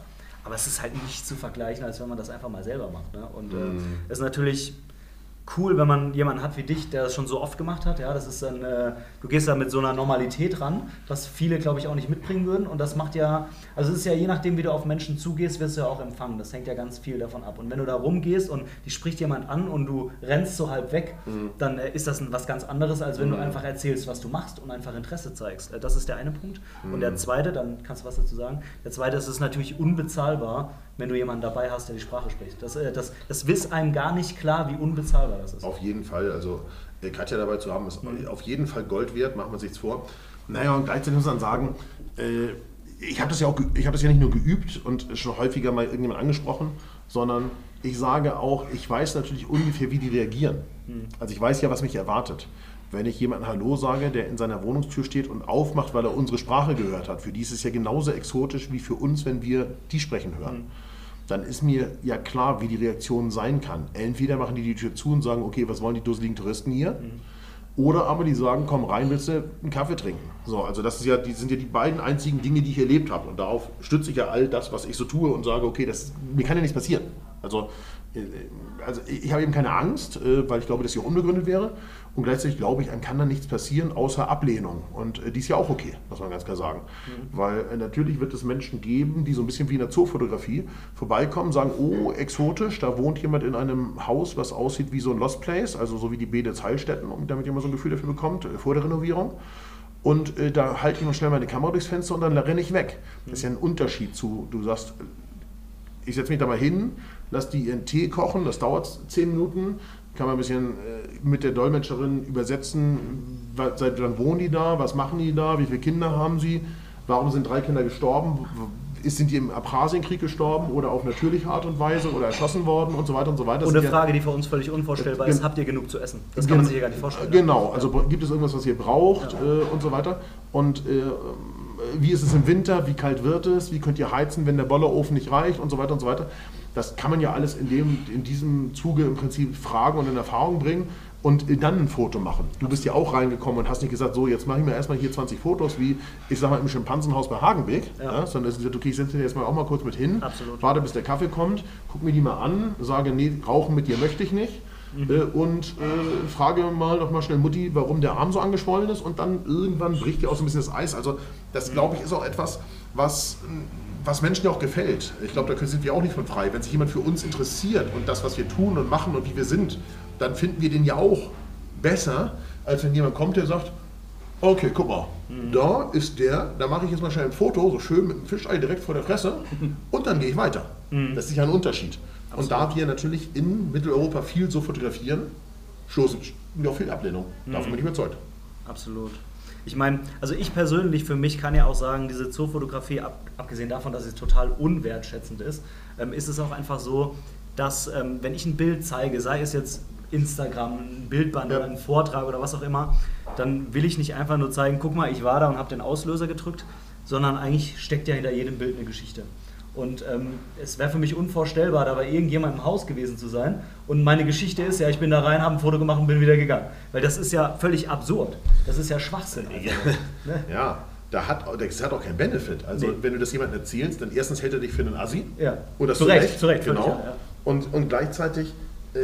Speaker 2: Aber es ist halt nicht zu vergleichen, als wenn man das einfach mal selber macht. Ne? Und
Speaker 1: Mhm.
Speaker 2: äh, es ist natürlich cool, wenn man jemanden hat wie dich, der das schon so oft gemacht hat. Ja, das ist dann, äh, du gehst da mit so einer Normalität ran, was viele, glaube ich, auch nicht mitbringen würden. Und das macht ja, also es ist ja je nachdem, wie du auf Menschen zugehst, wirst du ja auch empfangen. Das hängt ja ganz viel davon ab. Und wenn du da rumgehst und die spricht jemand an und du rennst so halb weg, dann äh, ist das ein, was ganz anderes, als wenn du einfach erzählst, was du machst und einfach Interesse zeigst. Äh, das ist der eine Punkt. Und der zweite, dann kannst du was dazu sagen. Der zweite ist, es ist natürlich unbezahlbar, wenn du jemanden dabei hast, der die Sprache spricht. Das, äh, das, das ist einem gar nicht klar, wie unbezahlbar das ist.
Speaker 1: Auf jeden Fall, also äh, Katja dabei zu haben, ist auf jeden Fall Gold wert, machen wir uns nichts vor. Naja, und gleichzeitig muss man sagen, äh, ich habe das, ja auch ich das ja nicht nur geübt und schon häufiger mal irgendjemand angesprochen, sondern ich sage auch, ich weiß natürlich ungefähr, wie die reagieren. Also ich weiß ja, was mich erwartet. Wenn ich jemanden Hallo sage, der in seiner Wohnungstür steht und aufmacht, weil er unsere Sprache gehört hat, für die ist es ja genauso exotisch wie für uns, wenn wir die sprechen hören dann ist mir ja klar, wie die Reaktion sein kann. Entweder machen die die Tür zu und sagen, okay, was wollen die dusseligen Touristen hier? Oder aber die sagen, komm rein, willst du einen Kaffee trinken? So, also das ja, die sind ja die beiden einzigen Dinge, die ich erlebt habe. Und darauf stütze ich ja all das, was ich so tue und sage, okay, das, mir kann ja nichts passieren. Also, äh, also ich habe eben keine Angst, äh, weil ich glaube, dass sie auch unbegründet wäre. Und gleichzeitig glaube ich, einem kann da nichts passieren, außer Ablehnung. Und äh, die ist ja auch okay, muss man ganz klar sagen. Weil äh, natürlich wird es Menschen geben, die so ein bisschen wie in der Zoofotografie vorbeikommen, sagen, oh, exotisch, da wohnt jemand in einem Haus, was aussieht wie so ein Lost Place, also so wie die Beditz Heilstätten, um damit jemand so ein Gefühl dafür bekommt, äh, vor der Renovierung. Und äh, da halte ich noch schnell meine Kamera durchs Fenster und dann renne ich weg. Das ist ja ein Unterschied zu, du sagst, ich setze mich da mal hin, lass die ihren Tee kochen, das dauert zehn Minuten, kann man ein bisschen äh, mit der Dolmetscherin übersetzen, seit wann wohnen die da, was machen die da, wie viele Kinder haben sie, warum sind drei Kinder gestorben, sind die im Abchasienkrieg gestorben oder auf natürliche Art und Weise oder erschossen worden und so weiter und so weiter. Das
Speaker 2: Und eine
Speaker 1: ja-
Speaker 2: Frage, die für uns völlig unvorstellbar
Speaker 1: Gen-
Speaker 2: ist, habt ihr genug zu essen? Das kann man sich ja gar nicht vorstellen.
Speaker 1: Genau, also gibt es irgendwas, was ihr braucht äh, und so weiter. Und äh, wie ist es im Winter, wie kalt wird es, wie könnt ihr heizen, wenn der Bollerofen nicht reicht und so weiter und so weiter. Das kann man ja alles in, dem, in diesem Zuge im Prinzip fragen und in Erfahrung bringen und dann ein Foto machen. Du bist ja auch reingekommen und hast nicht gesagt, so jetzt mache ich mir erstmal hier 20 Fotos, wie ich sag mal im Schimpansenhaus bei Hagenbeek,
Speaker 2: Ja.
Speaker 1: ja. sondern es ist gesagt, okay, ich setze dir jetzt mal auch mal kurz mit hin,
Speaker 2: Absolut.
Speaker 1: warte bis der Kaffee kommt, guck mir die mal an, sage, nee, rauchen mit dir möchte ich nicht. Äh, und äh, frage mal noch mal schnell Mutti, warum der Arm so angeschwollen ist und dann irgendwann bricht dir auch so ein bisschen das Eis. Also das glaube ich ist auch etwas, was, was Menschen ja auch gefällt. Ich glaube, da sind wir auch nicht von frei. Wenn sich jemand für uns interessiert und das, was wir tun und machen und wie wir sind, dann finden wir den ja auch besser, als wenn jemand kommt, der sagt, okay, guck mal, da ist der, da mache ich jetzt mal schnell ein Foto, so schön mit einem Fischei direkt vor der Fresse und dann gehe ich weiter. Das ist ja ein Unterschied. Und da wir natürlich in Mitteleuropa viel so fotografieren, stoßen wir auf viel Ablehnung. Davon bin ich überzeugt.
Speaker 2: Absolut. Ich meine, also ich persönlich für mich kann ja auch sagen, diese Zoofotografie, ab, abgesehen davon, dass es total unwertschätzend ist, ähm, ist es auch einfach so, dass ähm, wenn ich ein Bild zeige, sei es jetzt Instagram, ein Bildband
Speaker 1: Ja.
Speaker 2: oder ein Vortrag oder was auch immer, dann will ich nicht einfach nur zeigen, guck mal, ich war da und habe den Auslöser gedrückt, sondern eigentlich steckt ja hinter jedem Bild eine Geschichte. Und ähm, es wäre für mich unvorstellbar, da bei irgendjemandem im Haus gewesen zu sein. Und meine Geschichte ist ja, ich bin da rein, habe ein Foto gemacht und bin wieder gegangen. Weil das ist ja völlig absurd. Das ist ja Schwachsinn. einfach. ne?
Speaker 1: Ja, da hat, das hat auch keinen Benefit. Also
Speaker 2: Nee.
Speaker 1: wenn du das jemandem erzählst, dann erstens hält er dich für einen Assi.
Speaker 2: Ja.
Speaker 1: Oder
Speaker 2: Zu Recht, zu Recht,
Speaker 1: genau.
Speaker 2: ja, ja.
Speaker 1: Und, und gleichzeitig, äh,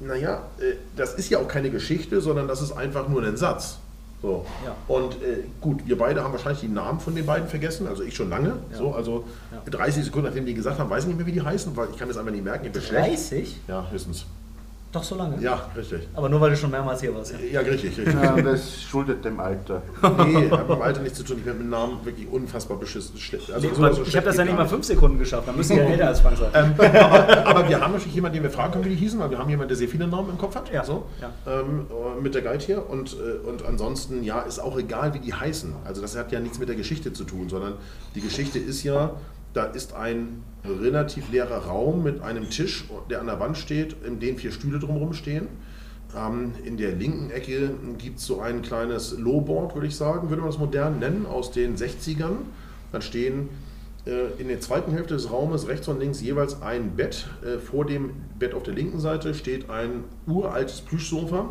Speaker 1: naja, äh, das ist ja auch keine Geschichte, sondern das ist einfach nur ein Satz. So.
Speaker 2: Ja.
Speaker 1: Und äh, gut, wir beide haben wahrscheinlich die Namen von den beiden vergessen, also ich schon lange.
Speaker 2: Ja.
Speaker 1: So, also
Speaker 2: Ja.
Speaker 1: 30 Sekunden, nachdem die gesagt haben, weiß ich nicht mehr, wie die heißen, weil ich kann das einfach nicht merken. Ich bin schlecht.
Speaker 2: 30?
Speaker 1: Ja, höchstens.
Speaker 2: Doch so lange?
Speaker 1: Ja, richtig.
Speaker 2: Aber nur weil du schon mehrmals hier warst. Ja.
Speaker 1: Ja, richtig, richtig.
Speaker 3: Ja, das schuldet dem Alter.
Speaker 1: Nee, hat mit dem Alter nichts zu tun. Ich bin mit dem Namen wirklich unfassbar beschissen. schlecht. Also
Speaker 2: Nee,
Speaker 1: so- so
Speaker 2: ich habe das ja nicht mal fünf Sekunden geschafft. Dann müssen wir ja älter als Frank sein.
Speaker 1: Ähm, aber, aber wir haben natürlich jemanden, den wir fragen können, wie die hießen, weil wir haben jemanden, der sehr viele Namen im Kopf hat.
Speaker 2: Ja,
Speaker 1: So,
Speaker 2: ja.
Speaker 1: ähm, äh, mit der Guide hier. Und, äh, und ansonsten, ja, ist auch egal, wie die heißen. Also das hat ja nichts mit der Geschichte zu tun, sondern die Geschichte ist ja, da ist ein relativ leerer Raum mit einem Tisch, der an der Wand steht, in dem vier Stühle drumherum stehen. Ähm, in der linken Ecke gibt es so ein kleines Lowboard, würde ich sagen, würde man das modern nennen, aus den 60ern. Dann stehen Äh, in der zweiten Hälfte des Raumes rechts und links jeweils ein Bett. Äh, vor dem Bett auf der linken Seite steht ein uraltes Plüschsofa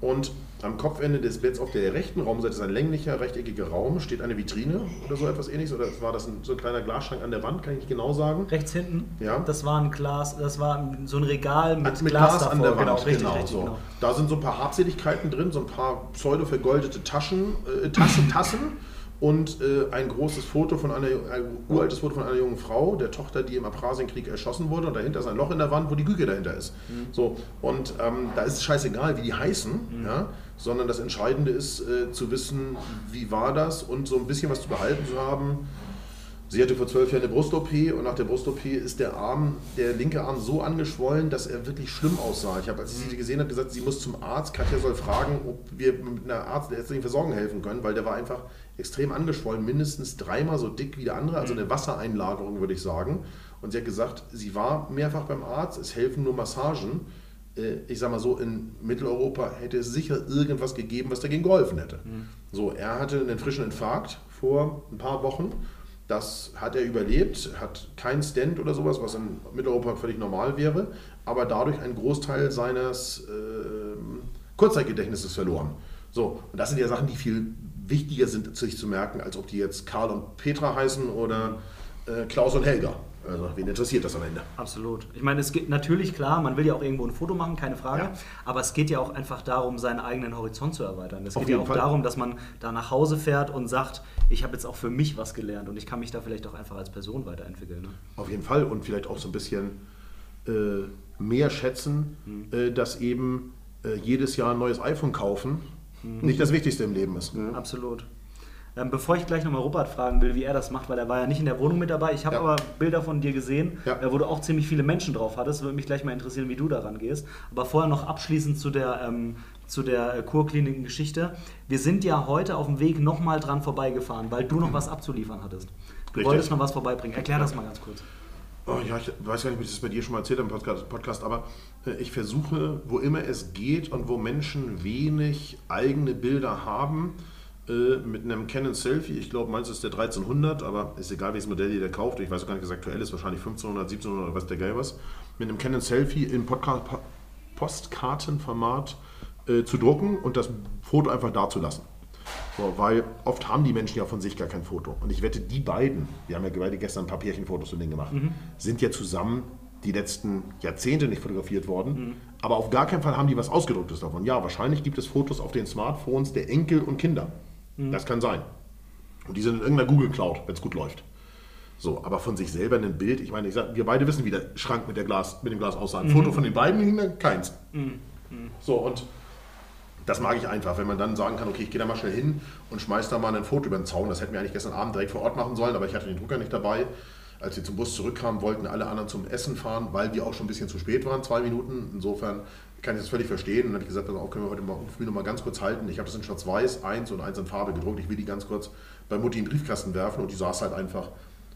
Speaker 1: und am Kopfende des Betts auf der rechten Raumseite ist ein länglicher, rechteckiger Raum, steht eine Vitrine oder so etwas ähnliches. Oder war das ein, so ein kleiner Glasschrank an der Wand, kann ich nicht genau sagen.
Speaker 2: Rechts hinten?
Speaker 1: Ja.
Speaker 2: Das war ein Glas, das war so ein Regal mit,
Speaker 1: mit
Speaker 2: Glas,
Speaker 1: Glas,
Speaker 2: davor.
Speaker 1: an der Wand,
Speaker 2: genau, richtig,
Speaker 1: genau,
Speaker 2: richtig,
Speaker 1: so.
Speaker 2: genau.
Speaker 1: Da sind so ein paar Habseligkeiten drin, so ein paar pseudo vergoldete Taschen, äh, Tassen, Tassen und äh, ein großes Foto von einer, ein uraltes Foto von einer jungen Frau, der Tochter, die im Abchasienkrieg erschossen wurde und dahinter ist ein Loch in der Wand, wo die Güge dahinter ist. So, und ähm, da ist es scheißegal, wie die heißen, ja, sondern das Entscheidende ist äh, zu wissen, wie war das und so ein bisschen was zu behalten zu haben. Sie hatte vor zwölf Jahren eine Brust-OP und nach der Brust-OP ist der Arm, der linke Arm so angeschwollen, dass er wirklich schlimm aussah. Ich habe, als ich sie gesehen habe, gesagt, sie muss zum Arzt. Katja soll fragen, ob wir mit einer arztärztlichen Versorgung helfen können, weil der war einfach extrem angeschwollen, mindestens dreimal so dick wie der andere, also eine Wassereinlagerung, würde ich sagen. Und sie hat gesagt, sie war mehrfach beim Arzt, es helfen nur Massagen. Äh, Ich sag mal so, in Mitteleuropa hätte es sicher irgendwas gegeben, was dagegen geholfen hätte. So, er hatte einen frischen Infarkt vor ein paar Wochen. Das hat er überlebt, hat kein Stent oder sowas, was in Mitteleuropa völlig normal wäre, aber dadurch einen Großteil seines ähm, Kurzzeitgedächtnisses verloren. So, und das sind ja Sachen, die viel wichtiger sind, sich zu merken, als ob die jetzt Karl und Petra heißen oder äh, Klaus und Helga. Also, wen interessiert das am Ende?
Speaker 2: Absolut. Ich meine, es geht natürlich klar, man will ja auch irgendwo ein Foto machen, keine Frage.
Speaker 1: Ja.
Speaker 2: Aber es geht ja auch einfach darum, seinen eigenen Horizont zu erweitern. Es geht ja auch
Speaker 1: Fall.
Speaker 2: darum, dass man da nach Hause fährt und sagt, ich habe jetzt auch für mich was gelernt und ich kann mich da vielleicht auch einfach als Person weiterentwickeln. Ne?
Speaker 1: Auf jeden Fall und vielleicht auch so ein bisschen äh, mehr schätzen, äh, dass eben äh, jedes Jahr ein neues iPhone kaufen nicht das Wichtigste im Leben ist.
Speaker 2: Absolut. Ähm, bevor ich gleich nochmal Robert fragen will, wie er das macht, weil er war ja nicht in der Wohnung mit dabei. Ich habe
Speaker 1: Ja.
Speaker 2: aber Bilder von dir gesehen,
Speaker 1: Ja.
Speaker 2: wo du auch ziemlich viele Menschen drauf hattest. Würde mich gleich mal interessieren, wie du daran gehst. Aber vorher noch abschließend zu der, ähm, zu der äh, Kurkliniken-Geschichte. Wir sind ja heute auf dem Weg nochmal dran vorbeigefahren, weil du noch was abzuliefern hattest. Du
Speaker 1: Richtig.
Speaker 2: wolltest noch was vorbeibringen. Erklär das mal ganz kurz.
Speaker 1: Oh, ja, ich weiß gar nicht, ob ich das bei dir schon mal erzählt habe im Podcast, Podcast aber äh, ich versuche, wo immer es geht und wo Menschen wenig eigene Bilder haben, äh, mit einem Canon Selfie, ich glaube, meins ist der 1300, aber ist egal, welches Modell jeder kauft, ich weiß auch gar nicht, was aktuell ist, wahrscheinlich 1500, 1700 oder was der geil was, mit einem Canon Selfie im Podcast, Postkartenformat äh, zu drucken und das Foto einfach dazulassen. So, weil oft haben die Menschen ja von sich gar kein Foto. Und ich wette, die beiden, wir haben ja beide gestern ein paar Pärchenfotos zu denen gemacht, sind ja zusammen die letzten Jahrzehnte nicht fotografiert worden. Aber auf gar keinen Fall haben die was Ausgedrucktes davon. Ja, wahrscheinlich gibt es Fotos auf den Smartphones der Enkel und Kinder. Das kann sein. Und die sind in irgendeiner Google Cloud, wenn es gut läuft. So, aber von sich selber ein Bild, ich meine, ich sag, wir beide wissen, wie der Schrank mit, der Glas, mit dem Glas aussah. Ein Foto von den beiden hing keins. So, und das mag ich einfach, wenn man dann sagen kann, okay, ich gehe da mal schnell hin und schmeiß da mal ein Foto über den Zaun. Das hätten wir eigentlich gestern Abend direkt vor Ort machen sollen, aber ich hatte den Drucker nicht dabei. Als wir zum Bus zurückkamen, wollten alle anderen zum Essen fahren, weil wir auch schon ein bisschen zu spät waren, zwei Minuten. Insofern kann ich das völlig verstehen. Und dann habe ich gesagt, pass auf, können wir heute mal, will noch mal ganz kurz halten. Ich habe das in Schwarz-Weiß, eins und eins in Farbe gedruckt. Ich will die ganz kurz bei Mutti in den Briefkasten werfen und die saß halt einfach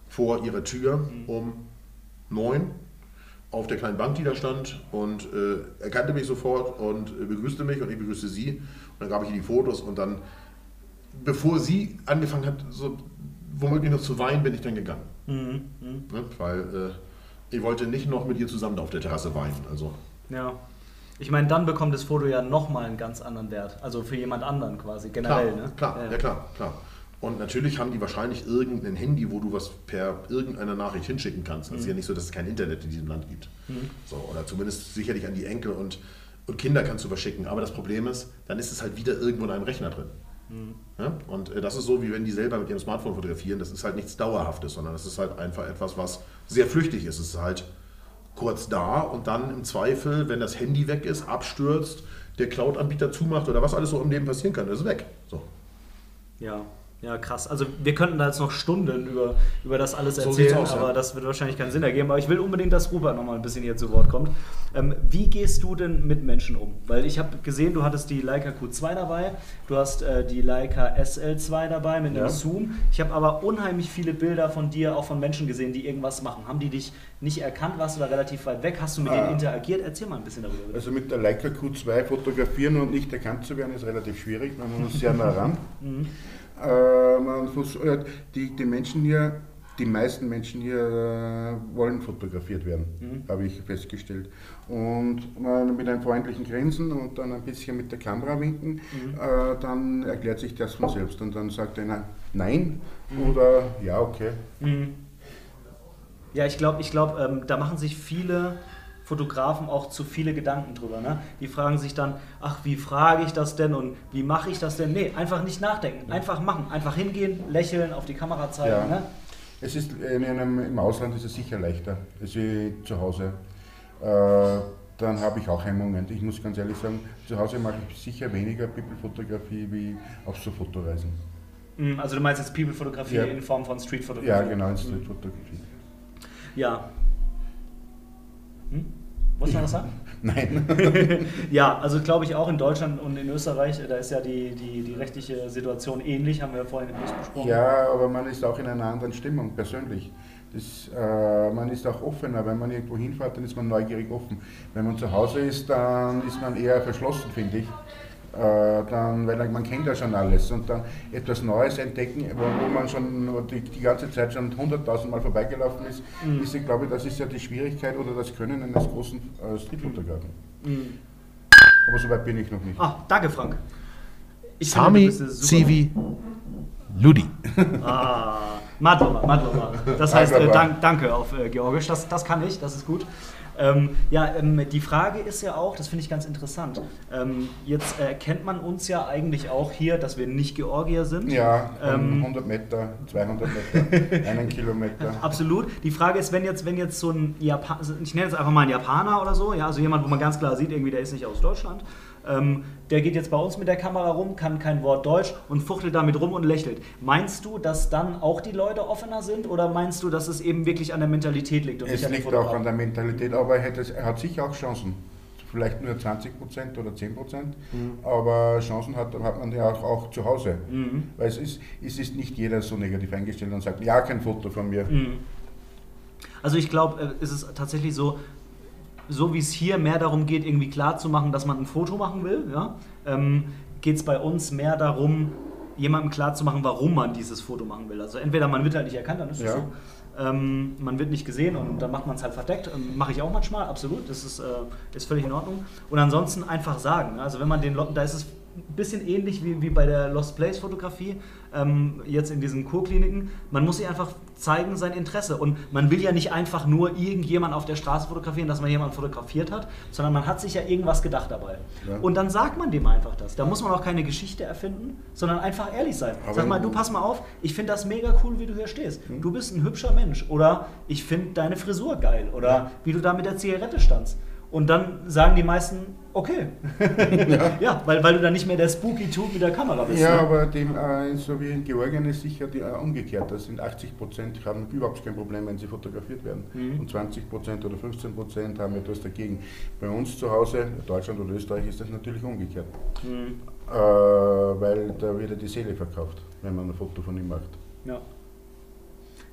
Speaker 1: vor ihrer Tür um neun auf der kleinen Bank, die da stand und äh, erkannte mich sofort und äh, begrüßte mich und ich begrüßte sie. Und dann gab ich ihr die Fotos und dann, bevor sie angefangen hat, so womöglich noch zu weinen, bin ich dann gegangen.
Speaker 2: Mhm,
Speaker 1: Ne? Weil äh, ich wollte nicht noch mit ihr zusammen auf der Terrasse weinen. Also
Speaker 2: Ja. Ich meine, dann bekommt das Foto ja nochmal einen ganz anderen Wert. Also für jemand anderen quasi,
Speaker 1: klar,
Speaker 2: generell. ne?
Speaker 1: klar, ja. klar, klar. Und natürlich haben die wahrscheinlich irgendein Handy, wo du was per irgendeiner Nachricht hinschicken kannst. Es ist ja nicht so, dass es kein Internet in diesem Land gibt. So, oder zumindest sicherlich an die Enkel und, und Kinder kannst du was schicken. Aber das Problem ist, dann ist es halt wieder irgendwo in einem Rechner drin. Ja? Und äh, das ist so, wie wenn die selber mit ihrem Smartphone fotografieren. Das ist halt nichts Dauerhaftes, sondern das ist halt einfach etwas, was sehr flüchtig ist. Es ist halt kurz da und dann im Zweifel, wenn das Handy weg ist, abstürzt, der Cloud-Anbieter zumacht oder was alles so im Leben passieren kann, ist weg. So.
Speaker 2: Ja, ja, krass. Also wir könnten da jetzt noch Stunden über, über das alles
Speaker 1: So
Speaker 2: erzählen,
Speaker 1: sieht's aus,
Speaker 2: aber
Speaker 1: ja.
Speaker 2: das wird wahrscheinlich keinen Sinn ergeben. Aber ich will unbedingt, dass Robert noch mal ein bisschen hier zu Wort kommt. Ähm, wie gehst du denn mit Menschen um? Weil ich habe gesehen, du hattest die Leica Q2 dabei, du hast äh, die Leica SL2 dabei mit einem
Speaker 3: Ja.
Speaker 2: Zoom. Ich habe aber unheimlich viele Bilder von dir, auch von Menschen gesehen, die irgendwas machen. Haben die dich nicht erkannt? Warst du da relativ weit weg? Hast du mit
Speaker 3: Ah.
Speaker 2: denen interagiert? Erzähl mal ein bisschen darüber. bitte.
Speaker 3: Also mit der Leica Q2 fotografieren und nicht erkannt zu werden, ist relativ schwierig. Man muss sehr nah ran.
Speaker 2: Mhm.
Speaker 3: Äh, man muss, äh, die, die Menschen hier, die meisten Menschen hier äh, wollen fotografiert werden, mhm. habe ich festgestellt. Und mit einem freundlichen Grinsen und dann ein bisschen mit der Kamera winken, mhm. äh, dann erklärt sich das von selbst. Und dann sagt einer Nein mhm. oder Ja, okay. Mhm.
Speaker 2: Ja, ich glaube, ich glaub, ähm, da machen sich viele Fotografen auch zu viele Gedanken drüber. Ne? Die fragen sich dann, ach, wie frage ich das denn und wie mache ich das denn? Nee, einfach nicht nachdenken, einfach machen, einfach hingehen, lächeln, auf die Kamera zeigen. Ja. Ne?
Speaker 3: Es ist in einem, im Ausland ist es sicher leichter als zu Hause. Äh, dann habe ich auch Hemmungen. Ich muss ganz ehrlich sagen, zu Hause mache ich sicher weniger People-Fotografie wie auf so Fotoreisen.
Speaker 2: Mhm, also du meinst jetzt People-Fotografie ja. in Form von Street-Fotografie?
Speaker 3: Ja, genau, in Street-Fotografie.
Speaker 2: Ja. Hm? Muss man was sagen?
Speaker 3: Nein.
Speaker 2: ja, also glaube ich auch in Deutschland und in Österreich, da ist ja die, die, die rechtliche Situation ähnlich, haben wir ja vorhin im News besprochen.
Speaker 3: Ja, aber man ist auch in einer anderen Stimmung persönlich. Das, äh, man ist auch offener, wenn man irgendwo hinfährt, dann ist man neugierig offen. Wenn man zu Hause ist, dann ist man eher verschlossen, finde ich. Äh, dann, weil man kennt ja schon alles und dann etwas Neues entdecken, wo, wo man schon die, die, ganze Zeit schon hunderttausend Mal vorbeigelaufen ist, mhm. ist, ich glaube, das ist ja die Schwierigkeit oder das Können eines großen äh, Streetfotografen. Mhm. Aber so weit bin ich noch nicht.
Speaker 2: Ah, danke Frank.
Speaker 1: Ich Sami Civi Ludi.
Speaker 2: Ah, Madloma, Madloma. Das heißt, äh, dank, danke auf äh, Georgisch, das, das kann ich, das ist gut. Ähm, ja, ähm, die Frage ist ja auch, das finde ich ganz interessant. Ähm, jetzt erkennt man uns ja eigentlich auch hier, dass wir nicht Georgier sind.
Speaker 3: Ja, 100 ähm, Meter, 200 Meter, einen Kilometer.
Speaker 2: Absolut. Die Frage ist, wenn jetzt, wenn jetzt so ein Japaner, ich nenne jetzt einfach mal einen Japaner oder so, ja, also jemand, wo man ganz klar sieht, irgendwie der ist nicht aus Deutschland, ähm, der geht jetzt bei uns mit der Kamera rum, kann kein Wort Deutsch und fuchtelt damit rum und lächelt. Meinst du, dass dann auch die Leute offener sind oder meinst du, dass es eben wirklich an der Mentalität liegt?
Speaker 3: Es liegt auch an der Mentalität, aber er, hätte, er hat sicher auch Chancen. Vielleicht nur 20% oder 10%, mhm. aber Chancen hat, hat man ja auch, auch zu Hause. Mhm. Weil es ist, es ist nicht jeder so negativ eingestellt und sagt, ja, kein Foto von mir. Mhm.
Speaker 2: Also ich glaube, äh, es ist tatsächlich so, so wie es hier mehr darum geht, irgendwie klarzumachen, dass man ein Foto machen will, ja, ähm, geht es bei uns mehr darum, jemandem klarzumachen, warum man dieses Foto machen will. Also entweder man wird halt nicht erkannt, dann ist es ja. so. Ähm, man wird nicht gesehen und dann macht man es halt verdeckt. Ähm, Mache ich auch manchmal, absolut. Das ist, äh, ist völlig in Ordnung. Und ansonsten einfach sagen. Ne? Also wenn man den Leuten, da ist es ein bisschen ähnlich wie, wie bei der Lost Place Fotografie, ähm, jetzt in diesen Kurkliniken. Man muss sich einfach zeigen, sein Interesse. Und man will ja nicht einfach nur irgendjemand auf der Straße fotografieren, dass man jemanden fotografiert hat, sondern man hat sich ja irgendwas gedacht dabei. Ja. Und dann sagt man dem einfach das. Da muss man auch keine Geschichte erfinden, sondern einfach ehrlich sein. Aber Sag mal, du pass mal auf, ich finde das mega cool, wie du hier stehst. Hm. Du bist ein hübscher Mensch. Oder ich finde deine Frisur geil. Oder ja. wie du da mit der Zigarette standst. Und dann sagen die meisten, okay. ja. ja, weil, weil du dann nicht mehr der spooky Tube mit der Kamera bist.
Speaker 3: Ja, ne? aber dem, äh, so wie in Georgien ist sicher die, äh, umgekehrt. Das sind 80 Prozent haben überhaupt kein Problem, wenn sie fotografiert werden. Mhm. Und 20 Prozent oder 15 Prozent haben etwas dagegen. Bei uns zu Hause, Deutschland oder Österreich, ist das natürlich umgekehrt. Mhm. Äh, weil da wird ja die Seele verkauft, wenn man ein Foto von ihm macht.
Speaker 2: Ja.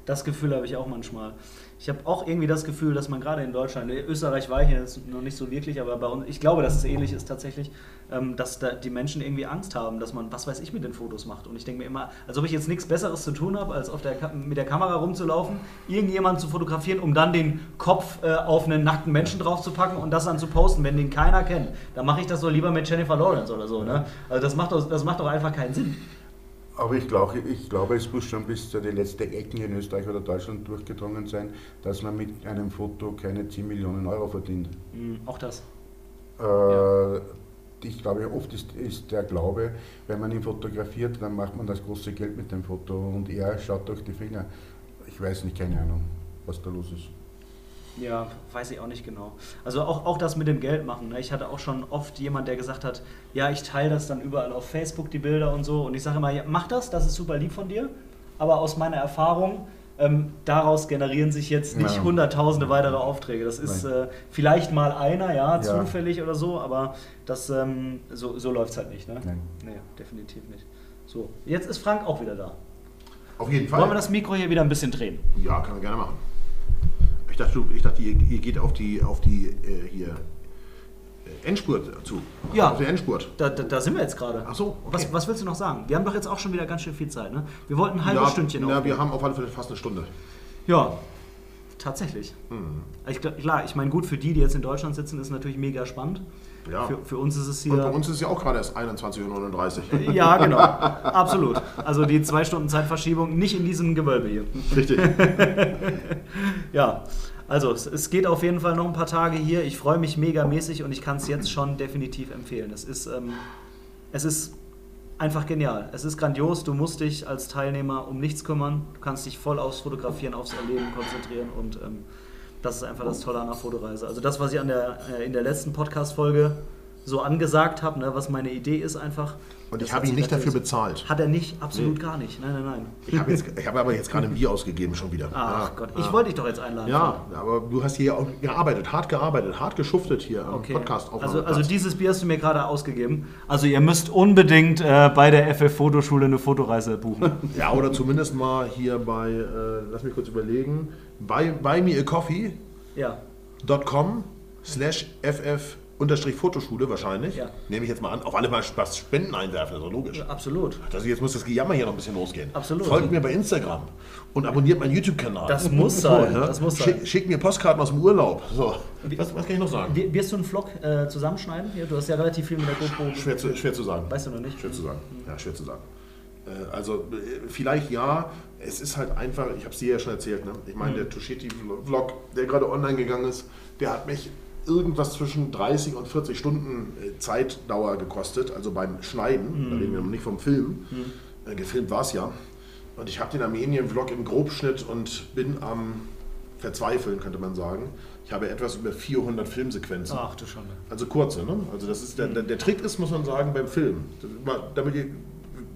Speaker 2: Das Gefühl habe ich auch manchmal. Ich habe auch irgendwie das Gefühl, dass man gerade in Deutschland, in Österreich war ich jetzt noch nicht so wirklich, aber bei uns, ich glaube, dass es ähnlich ist tatsächlich, ähm, dass da die Menschen irgendwie Angst haben, dass man, was weiß ich, mit den Fotos macht. Und ich denke mir immer, als ob ich jetzt nichts Besseres zu tun habe, als auf der, mit der Kamera rumzulaufen, irgendjemanden zu fotografieren, um dann den Kopf äh, auf einen nackten Menschen draufzupacken und das dann zu posten, wenn den keiner kennt. Dann mache ich das so lieber mit Jennifer Lawrence oder so. Ne? Also das macht, doch, das macht doch einfach keinen Sinn.
Speaker 3: Aber ich glaube, ich glaube, es muss schon bis zu den letzten Ecken in Österreich oder Deutschland durchgedrungen sein, dass man mit einem Foto keine 10 Millionen Euro verdient.
Speaker 2: Mhm, auch das.
Speaker 3: Äh, ja. Ich glaube, oft ist, ist, der Glaube, wenn man ihn fotografiert, dann macht man das große Geld mit dem Foto und er schaut durch die Finger. Ich weiß nicht, keine Ahnung, was da los ist.
Speaker 2: Ja, weiß ich auch nicht genau. Also auch, auch das mit dem Geld machen. Ne? Ich hatte auch schon oft jemand, der gesagt hat, ja, ich teile das dann überall auf Facebook, die Bilder und so. Und ich sage immer, ja, mach das, das ist super lieb von dir. Aber aus meiner Erfahrung, ähm, daraus generieren sich jetzt nicht ja. hunderttausende weitere Aufträge. Das ist äh, vielleicht mal einer, ja, ja, zufällig oder so, aber das, ähm, so, so läuft es halt nicht. Ne? Nein. Nee, definitiv nicht. So, jetzt ist Frank auch wieder da.
Speaker 1: Auf jeden Fall.
Speaker 2: Wollen wir das Mikro hier wieder ein bisschen drehen?
Speaker 1: Ja, kann er gerne machen. Ich dachte, ich dachte ihr, ihr geht auf die, auf die äh, hier Endspurt zu.
Speaker 2: Ja.
Speaker 1: Auf der Endspurt.
Speaker 2: Da, da, da sind wir jetzt gerade.
Speaker 1: Ach so, okay.
Speaker 2: Was, was willst du noch sagen? Wir haben doch jetzt auch schon wieder ganz schön viel Zeit, ne? Wir wollten ein halbes Stündchen
Speaker 1: Ja,
Speaker 2: aufnehmen.
Speaker 1: wir haben auf alle Fälle fast eine Stunde.
Speaker 2: Ja, tatsächlich.
Speaker 1: Hm.
Speaker 2: Ich, klar, ich meine, gut, für die, die jetzt in Deutschland sitzen, ist natürlich mega spannend.
Speaker 1: Ja.
Speaker 2: Für, für uns ist es
Speaker 1: Und bei
Speaker 2: hier.
Speaker 1: uns ist es ja auch gerade erst 21.39 Uhr.
Speaker 2: Ja, genau. Absolut. Also die zwei Stunden Zeitverschiebung nicht in diesem Gewölbe hier.
Speaker 1: Richtig.
Speaker 2: Ja, also es, es geht auf jeden Fall noch ein paar Tage hier. Ich freue mich megamäßig und ich kann es jetzt schon definitiv empfehlen. Es ist, ähm, es ist einfach genial. Es ist grandios. Du musst dich als Teilnehmer um nichts kümmern. Du kannst dich voll aufs Fotografieren, aufs Erleben konzentrieren und ähm, das ist einfach das Tolle an der Fotoreise. Also das, was ich an der, äh, in der letzten Podcast-Folge so angesagt habe, ne, was meine Idee ist einfach.
Speaker 1: Und ich habe ihn nicht dafür bezahlt.
Speaker 2: Hat er nicht, absolut gar nicht. Nein, nein, nein.
Speaker 1: Ich habe, habe aber jetzt gerade ein Bier ausgegeben schon wieder.
Speaker 2: Ach
Speaker 1: Ja,
Speaker 2: Gott,
Speaker 1: ja.
Speaker 2: ich wollte dich doch jetzt einladen.
Speaker 1: Ja, aber du hast hier auch gearbeitet, hart gearbeitet, hart geschuftet hier am
Speaker 2: Okay.
Speaker 1: podcast
Speaker 2: Also, also dieses Bier hast du mir gerade ausgegeben. Also ihr müsst unbedingt äh, bei der FF Fotoschule eine Fotoreise buchen.
Speaker 1: Ja, oder zumindest mal hier bei, äh, lass mich kurz überlegen, bei buymeacoffee.com
Speaker 2: ja.
Speaker 1: slash ff unterstrich Fotoschule wahrscheinlich.
Speaker 2: Ja.
Speaker 1: Nehme ich jetzt mal an. Auf alle Mal was Spenden einwerfen, das ist doch logisch.
Speaker 2: Absolut.
Speaker 1: Also jetzt muss das Gejammer hier noch ein bisschen losgehen.
Speaker 2: Absolut.
Speaker 1: Folgt mir bei Instagram und abonniert meinen YouTube-Kanal.
Speaker 2: Das muss sein,
Speaker 1: ja?
Speaker 2: das muss sein.
Speaker 1: Schick, schickt mir Postkarten aus dem Urlaub. So. Was, was kann ich noch sagen?
Speaker 2: Wir- Wirst du einen Vlog äh, zusammenschneiden? Hier, du hast ja relativ viel mit der GoPro.
Speaker 1: Schwer zu, schwer zu sagen.
Speaker 2: Weißt du noch nicht?
Speaker 1: Schwer zu sagen. Ja, schwer zu sagen. Äh, Also äh, vielleicht ja, es ist halt einfach, ich habe es dir ja schon erzählt, ne? ich meine, der Tuschetti-Vlog, der gerade online gegangen ist, der hat mich irgendwas zwischen 30 und 40 Stunden äh, Zeitdauer gekostet, also beim Schneiden, da reden wir noch nicht vom Film, äh, gefilmt war es ja. Und ich habe den Armenien-Vlog im Grobschnitt und bin am Verzweifeln, könnte man sagen. Ich habe etwas über 400 Filmsequenzen.
Speaker 2: Ach du Schande.
Speaker 1: Also kurze, ne? Also das ist der, der, der Trick ist, muss man sagen, beim Film. Damit ihr,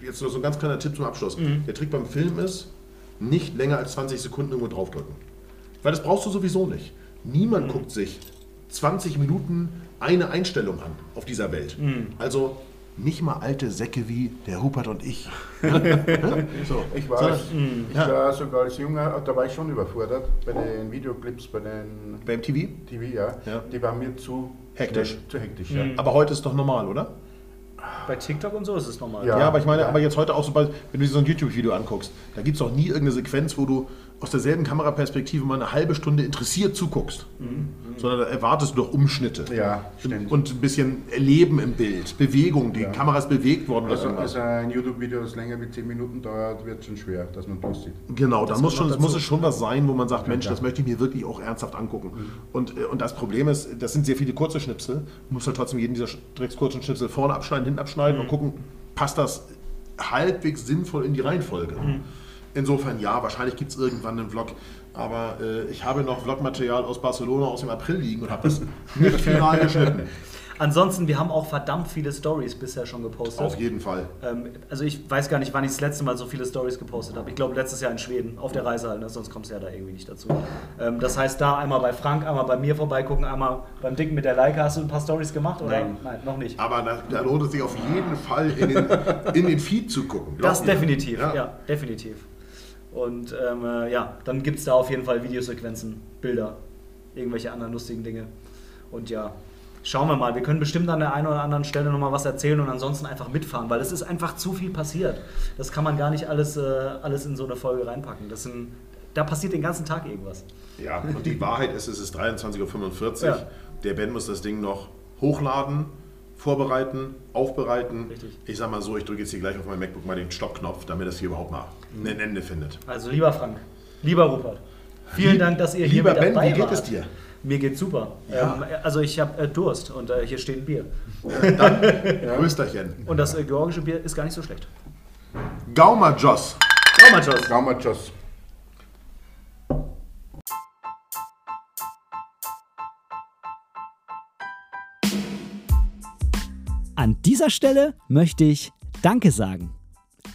Speaker 1: jetzt noch so ein ganz kleiner Tipp zum Abschluss. Der Trick beim Film ist, nicht länger als 20 Sekunden irgendwo draufdrücken. Weil das brauchst du sowieso nicht. Niemand guckt sich 20 Minuten eine Einstellung an auf dieser Welt. Also nicht mal alte Säcke wie der Rupert und ich. so.
Speaker 3: Ich war,
Speaker 1: Sondern-
Speaker 3: als, ich
Speaker 1: Ja.
Speaker 3: war sogar als Junger, da war ich schon überfordert bei den Videoclips, bei den
Speaker 1: Beim TV?
Speaker 3: TV, ja.
Speaker 1: Ja.
Speaker 3: Die waren mir zu
Speaker 1: Hektisch.
Speaker 3: Zu hektisch, ja.
Speaker 1: Aber heute ist doch normal, oder?
Speaker 2: Bei TikTok und so ist es normal.
Speaker 3: Ja.
Speaker 1: Ja, aber ich meine, aber jetzt heute auch so, bei, wenn du dir so ein YouTube-Video anguckst, da gibt es doch nie irgendeine Sequenz, wo du aus derselben Kameraperspektive mal eine halbe Stunde interessiert zuguckst. Sondern da erwartest du doch Umschnitte.
Speaker 3: Ja, stimmt.
Speaker 1: Und ein bisschen Erleben im Bild, Bewegung, die Kamera ist bewegt worden.
Speaker 3: Also, also ein YouTube-Video, das länger wie 10 Minuten dauert, wird schon schwer, dass man durchsieht.
Speaker 1: Genau, da muss, schon, muss es schon was sein, wo man sagt, Mensch,
Speaker 3: ja.
Speaker 1: das möchte ich mir wirklich auch ernsthaft angucken. Und, äh, und das Problem ist, das sind sehr viele kurze Schnipsel. Du musst halt trotzdem jeden dieser Drecks kurzen Schnipsel vorne abschneiden, hinten abschneiden und gucken, passt das halbwegs sinnvoll in die Reihenfolge. Insofern ja, wahrscheinlich gibt es irgendwann einen Vlog. Aber äh, ich habe noch Vlogmaterial aus Barcelona aus dem April liegen und habe das nicht final geschnitten.
Speaker 2: Ansonsten, wir haben auch verdammt viele Stories bisher schon gepostet.
Speaker 1: Auf jeden Fall.
Speaker 2: Ähm, also ich weiß gar nicht, wann ich das letzte Mal so viele Stories gepostet habe. Ich glaube letztes Jahr in Schweden, auf der Reise halt, ne? sonst kommst du ja da irgendwie nicht dazu. Ähm, das heißt, da einmal bei Frank, einmal bei mir vorbeigucken, einmal beim Dicken mit der Leica. Hast du ein paar Stories gemacht? Oder?
Speaker 1: Nein.
Speaker 2: Nein, noch nicht.
Speaker 1: Aber da, da lohnt es sich auf jeden Fall in den, in den Feed zu gucken.
Speaker 2: Das definitiv, ja, definitiv. Und ähm, äh, ja, dann gibt es da auf jeden Fall Videosequenzen, Bilder, irgendwelche anderen lustigen Dinge. Und ja, schauen wir mal. Wir können bestimmt an der einen oder anderen Stelle nochmal was erzählen und ansonsten einfach mitfahren, weil es ist einfach zu viel passiert. Das kann man gar nicht alles, äh, alles in so eine Folge reinpacken. Das sind, da passiert den ganzen Tag irgendwas.
Speaker 1: Ja, und die Wahrheit ist, es ist 23.45 Uhr.
Speaker 2: Ja.
Speaker 1: Der Ben muss das Ding noch hochladen, vorbereiten, aufbereiten.
Speaker 2: Richtig.
Speaker 1: Ich sag mal so, ich drücke jetzt hier gleich auf mein MacBook mal den Stoppknopf, damit das hier überhaupt mal ein Ende findet.
Speaker 2: Also lieber Frank, lieber Rupert, vielen
Speaker 1: Lieb-
Speaker 2: Dank, dass ihr hier
Speaker 1: lieber
Speaker 2: mit
Speaker 1: Ben,
Speaker 2: dabei
Speaker 1: wie geht
Speaker 2: wart.
Speaker 1: es dir?
Speaker 2: Mir geht's super.
Speaker 1: Ja.
Speaker 2: Ähm, also ich habe äh, Durst und äh, hier steht ein Bier.
Speaker 1: Größterchen.
Speaker 2: Und das äh, georgische Bier ist gar nicht so schlecht. Mal, Joss.
Speaker 3: Gaumachos.
Speaker 5: An dieser Stelle möchte ich Danke sagen.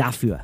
Speaker 2: dafür.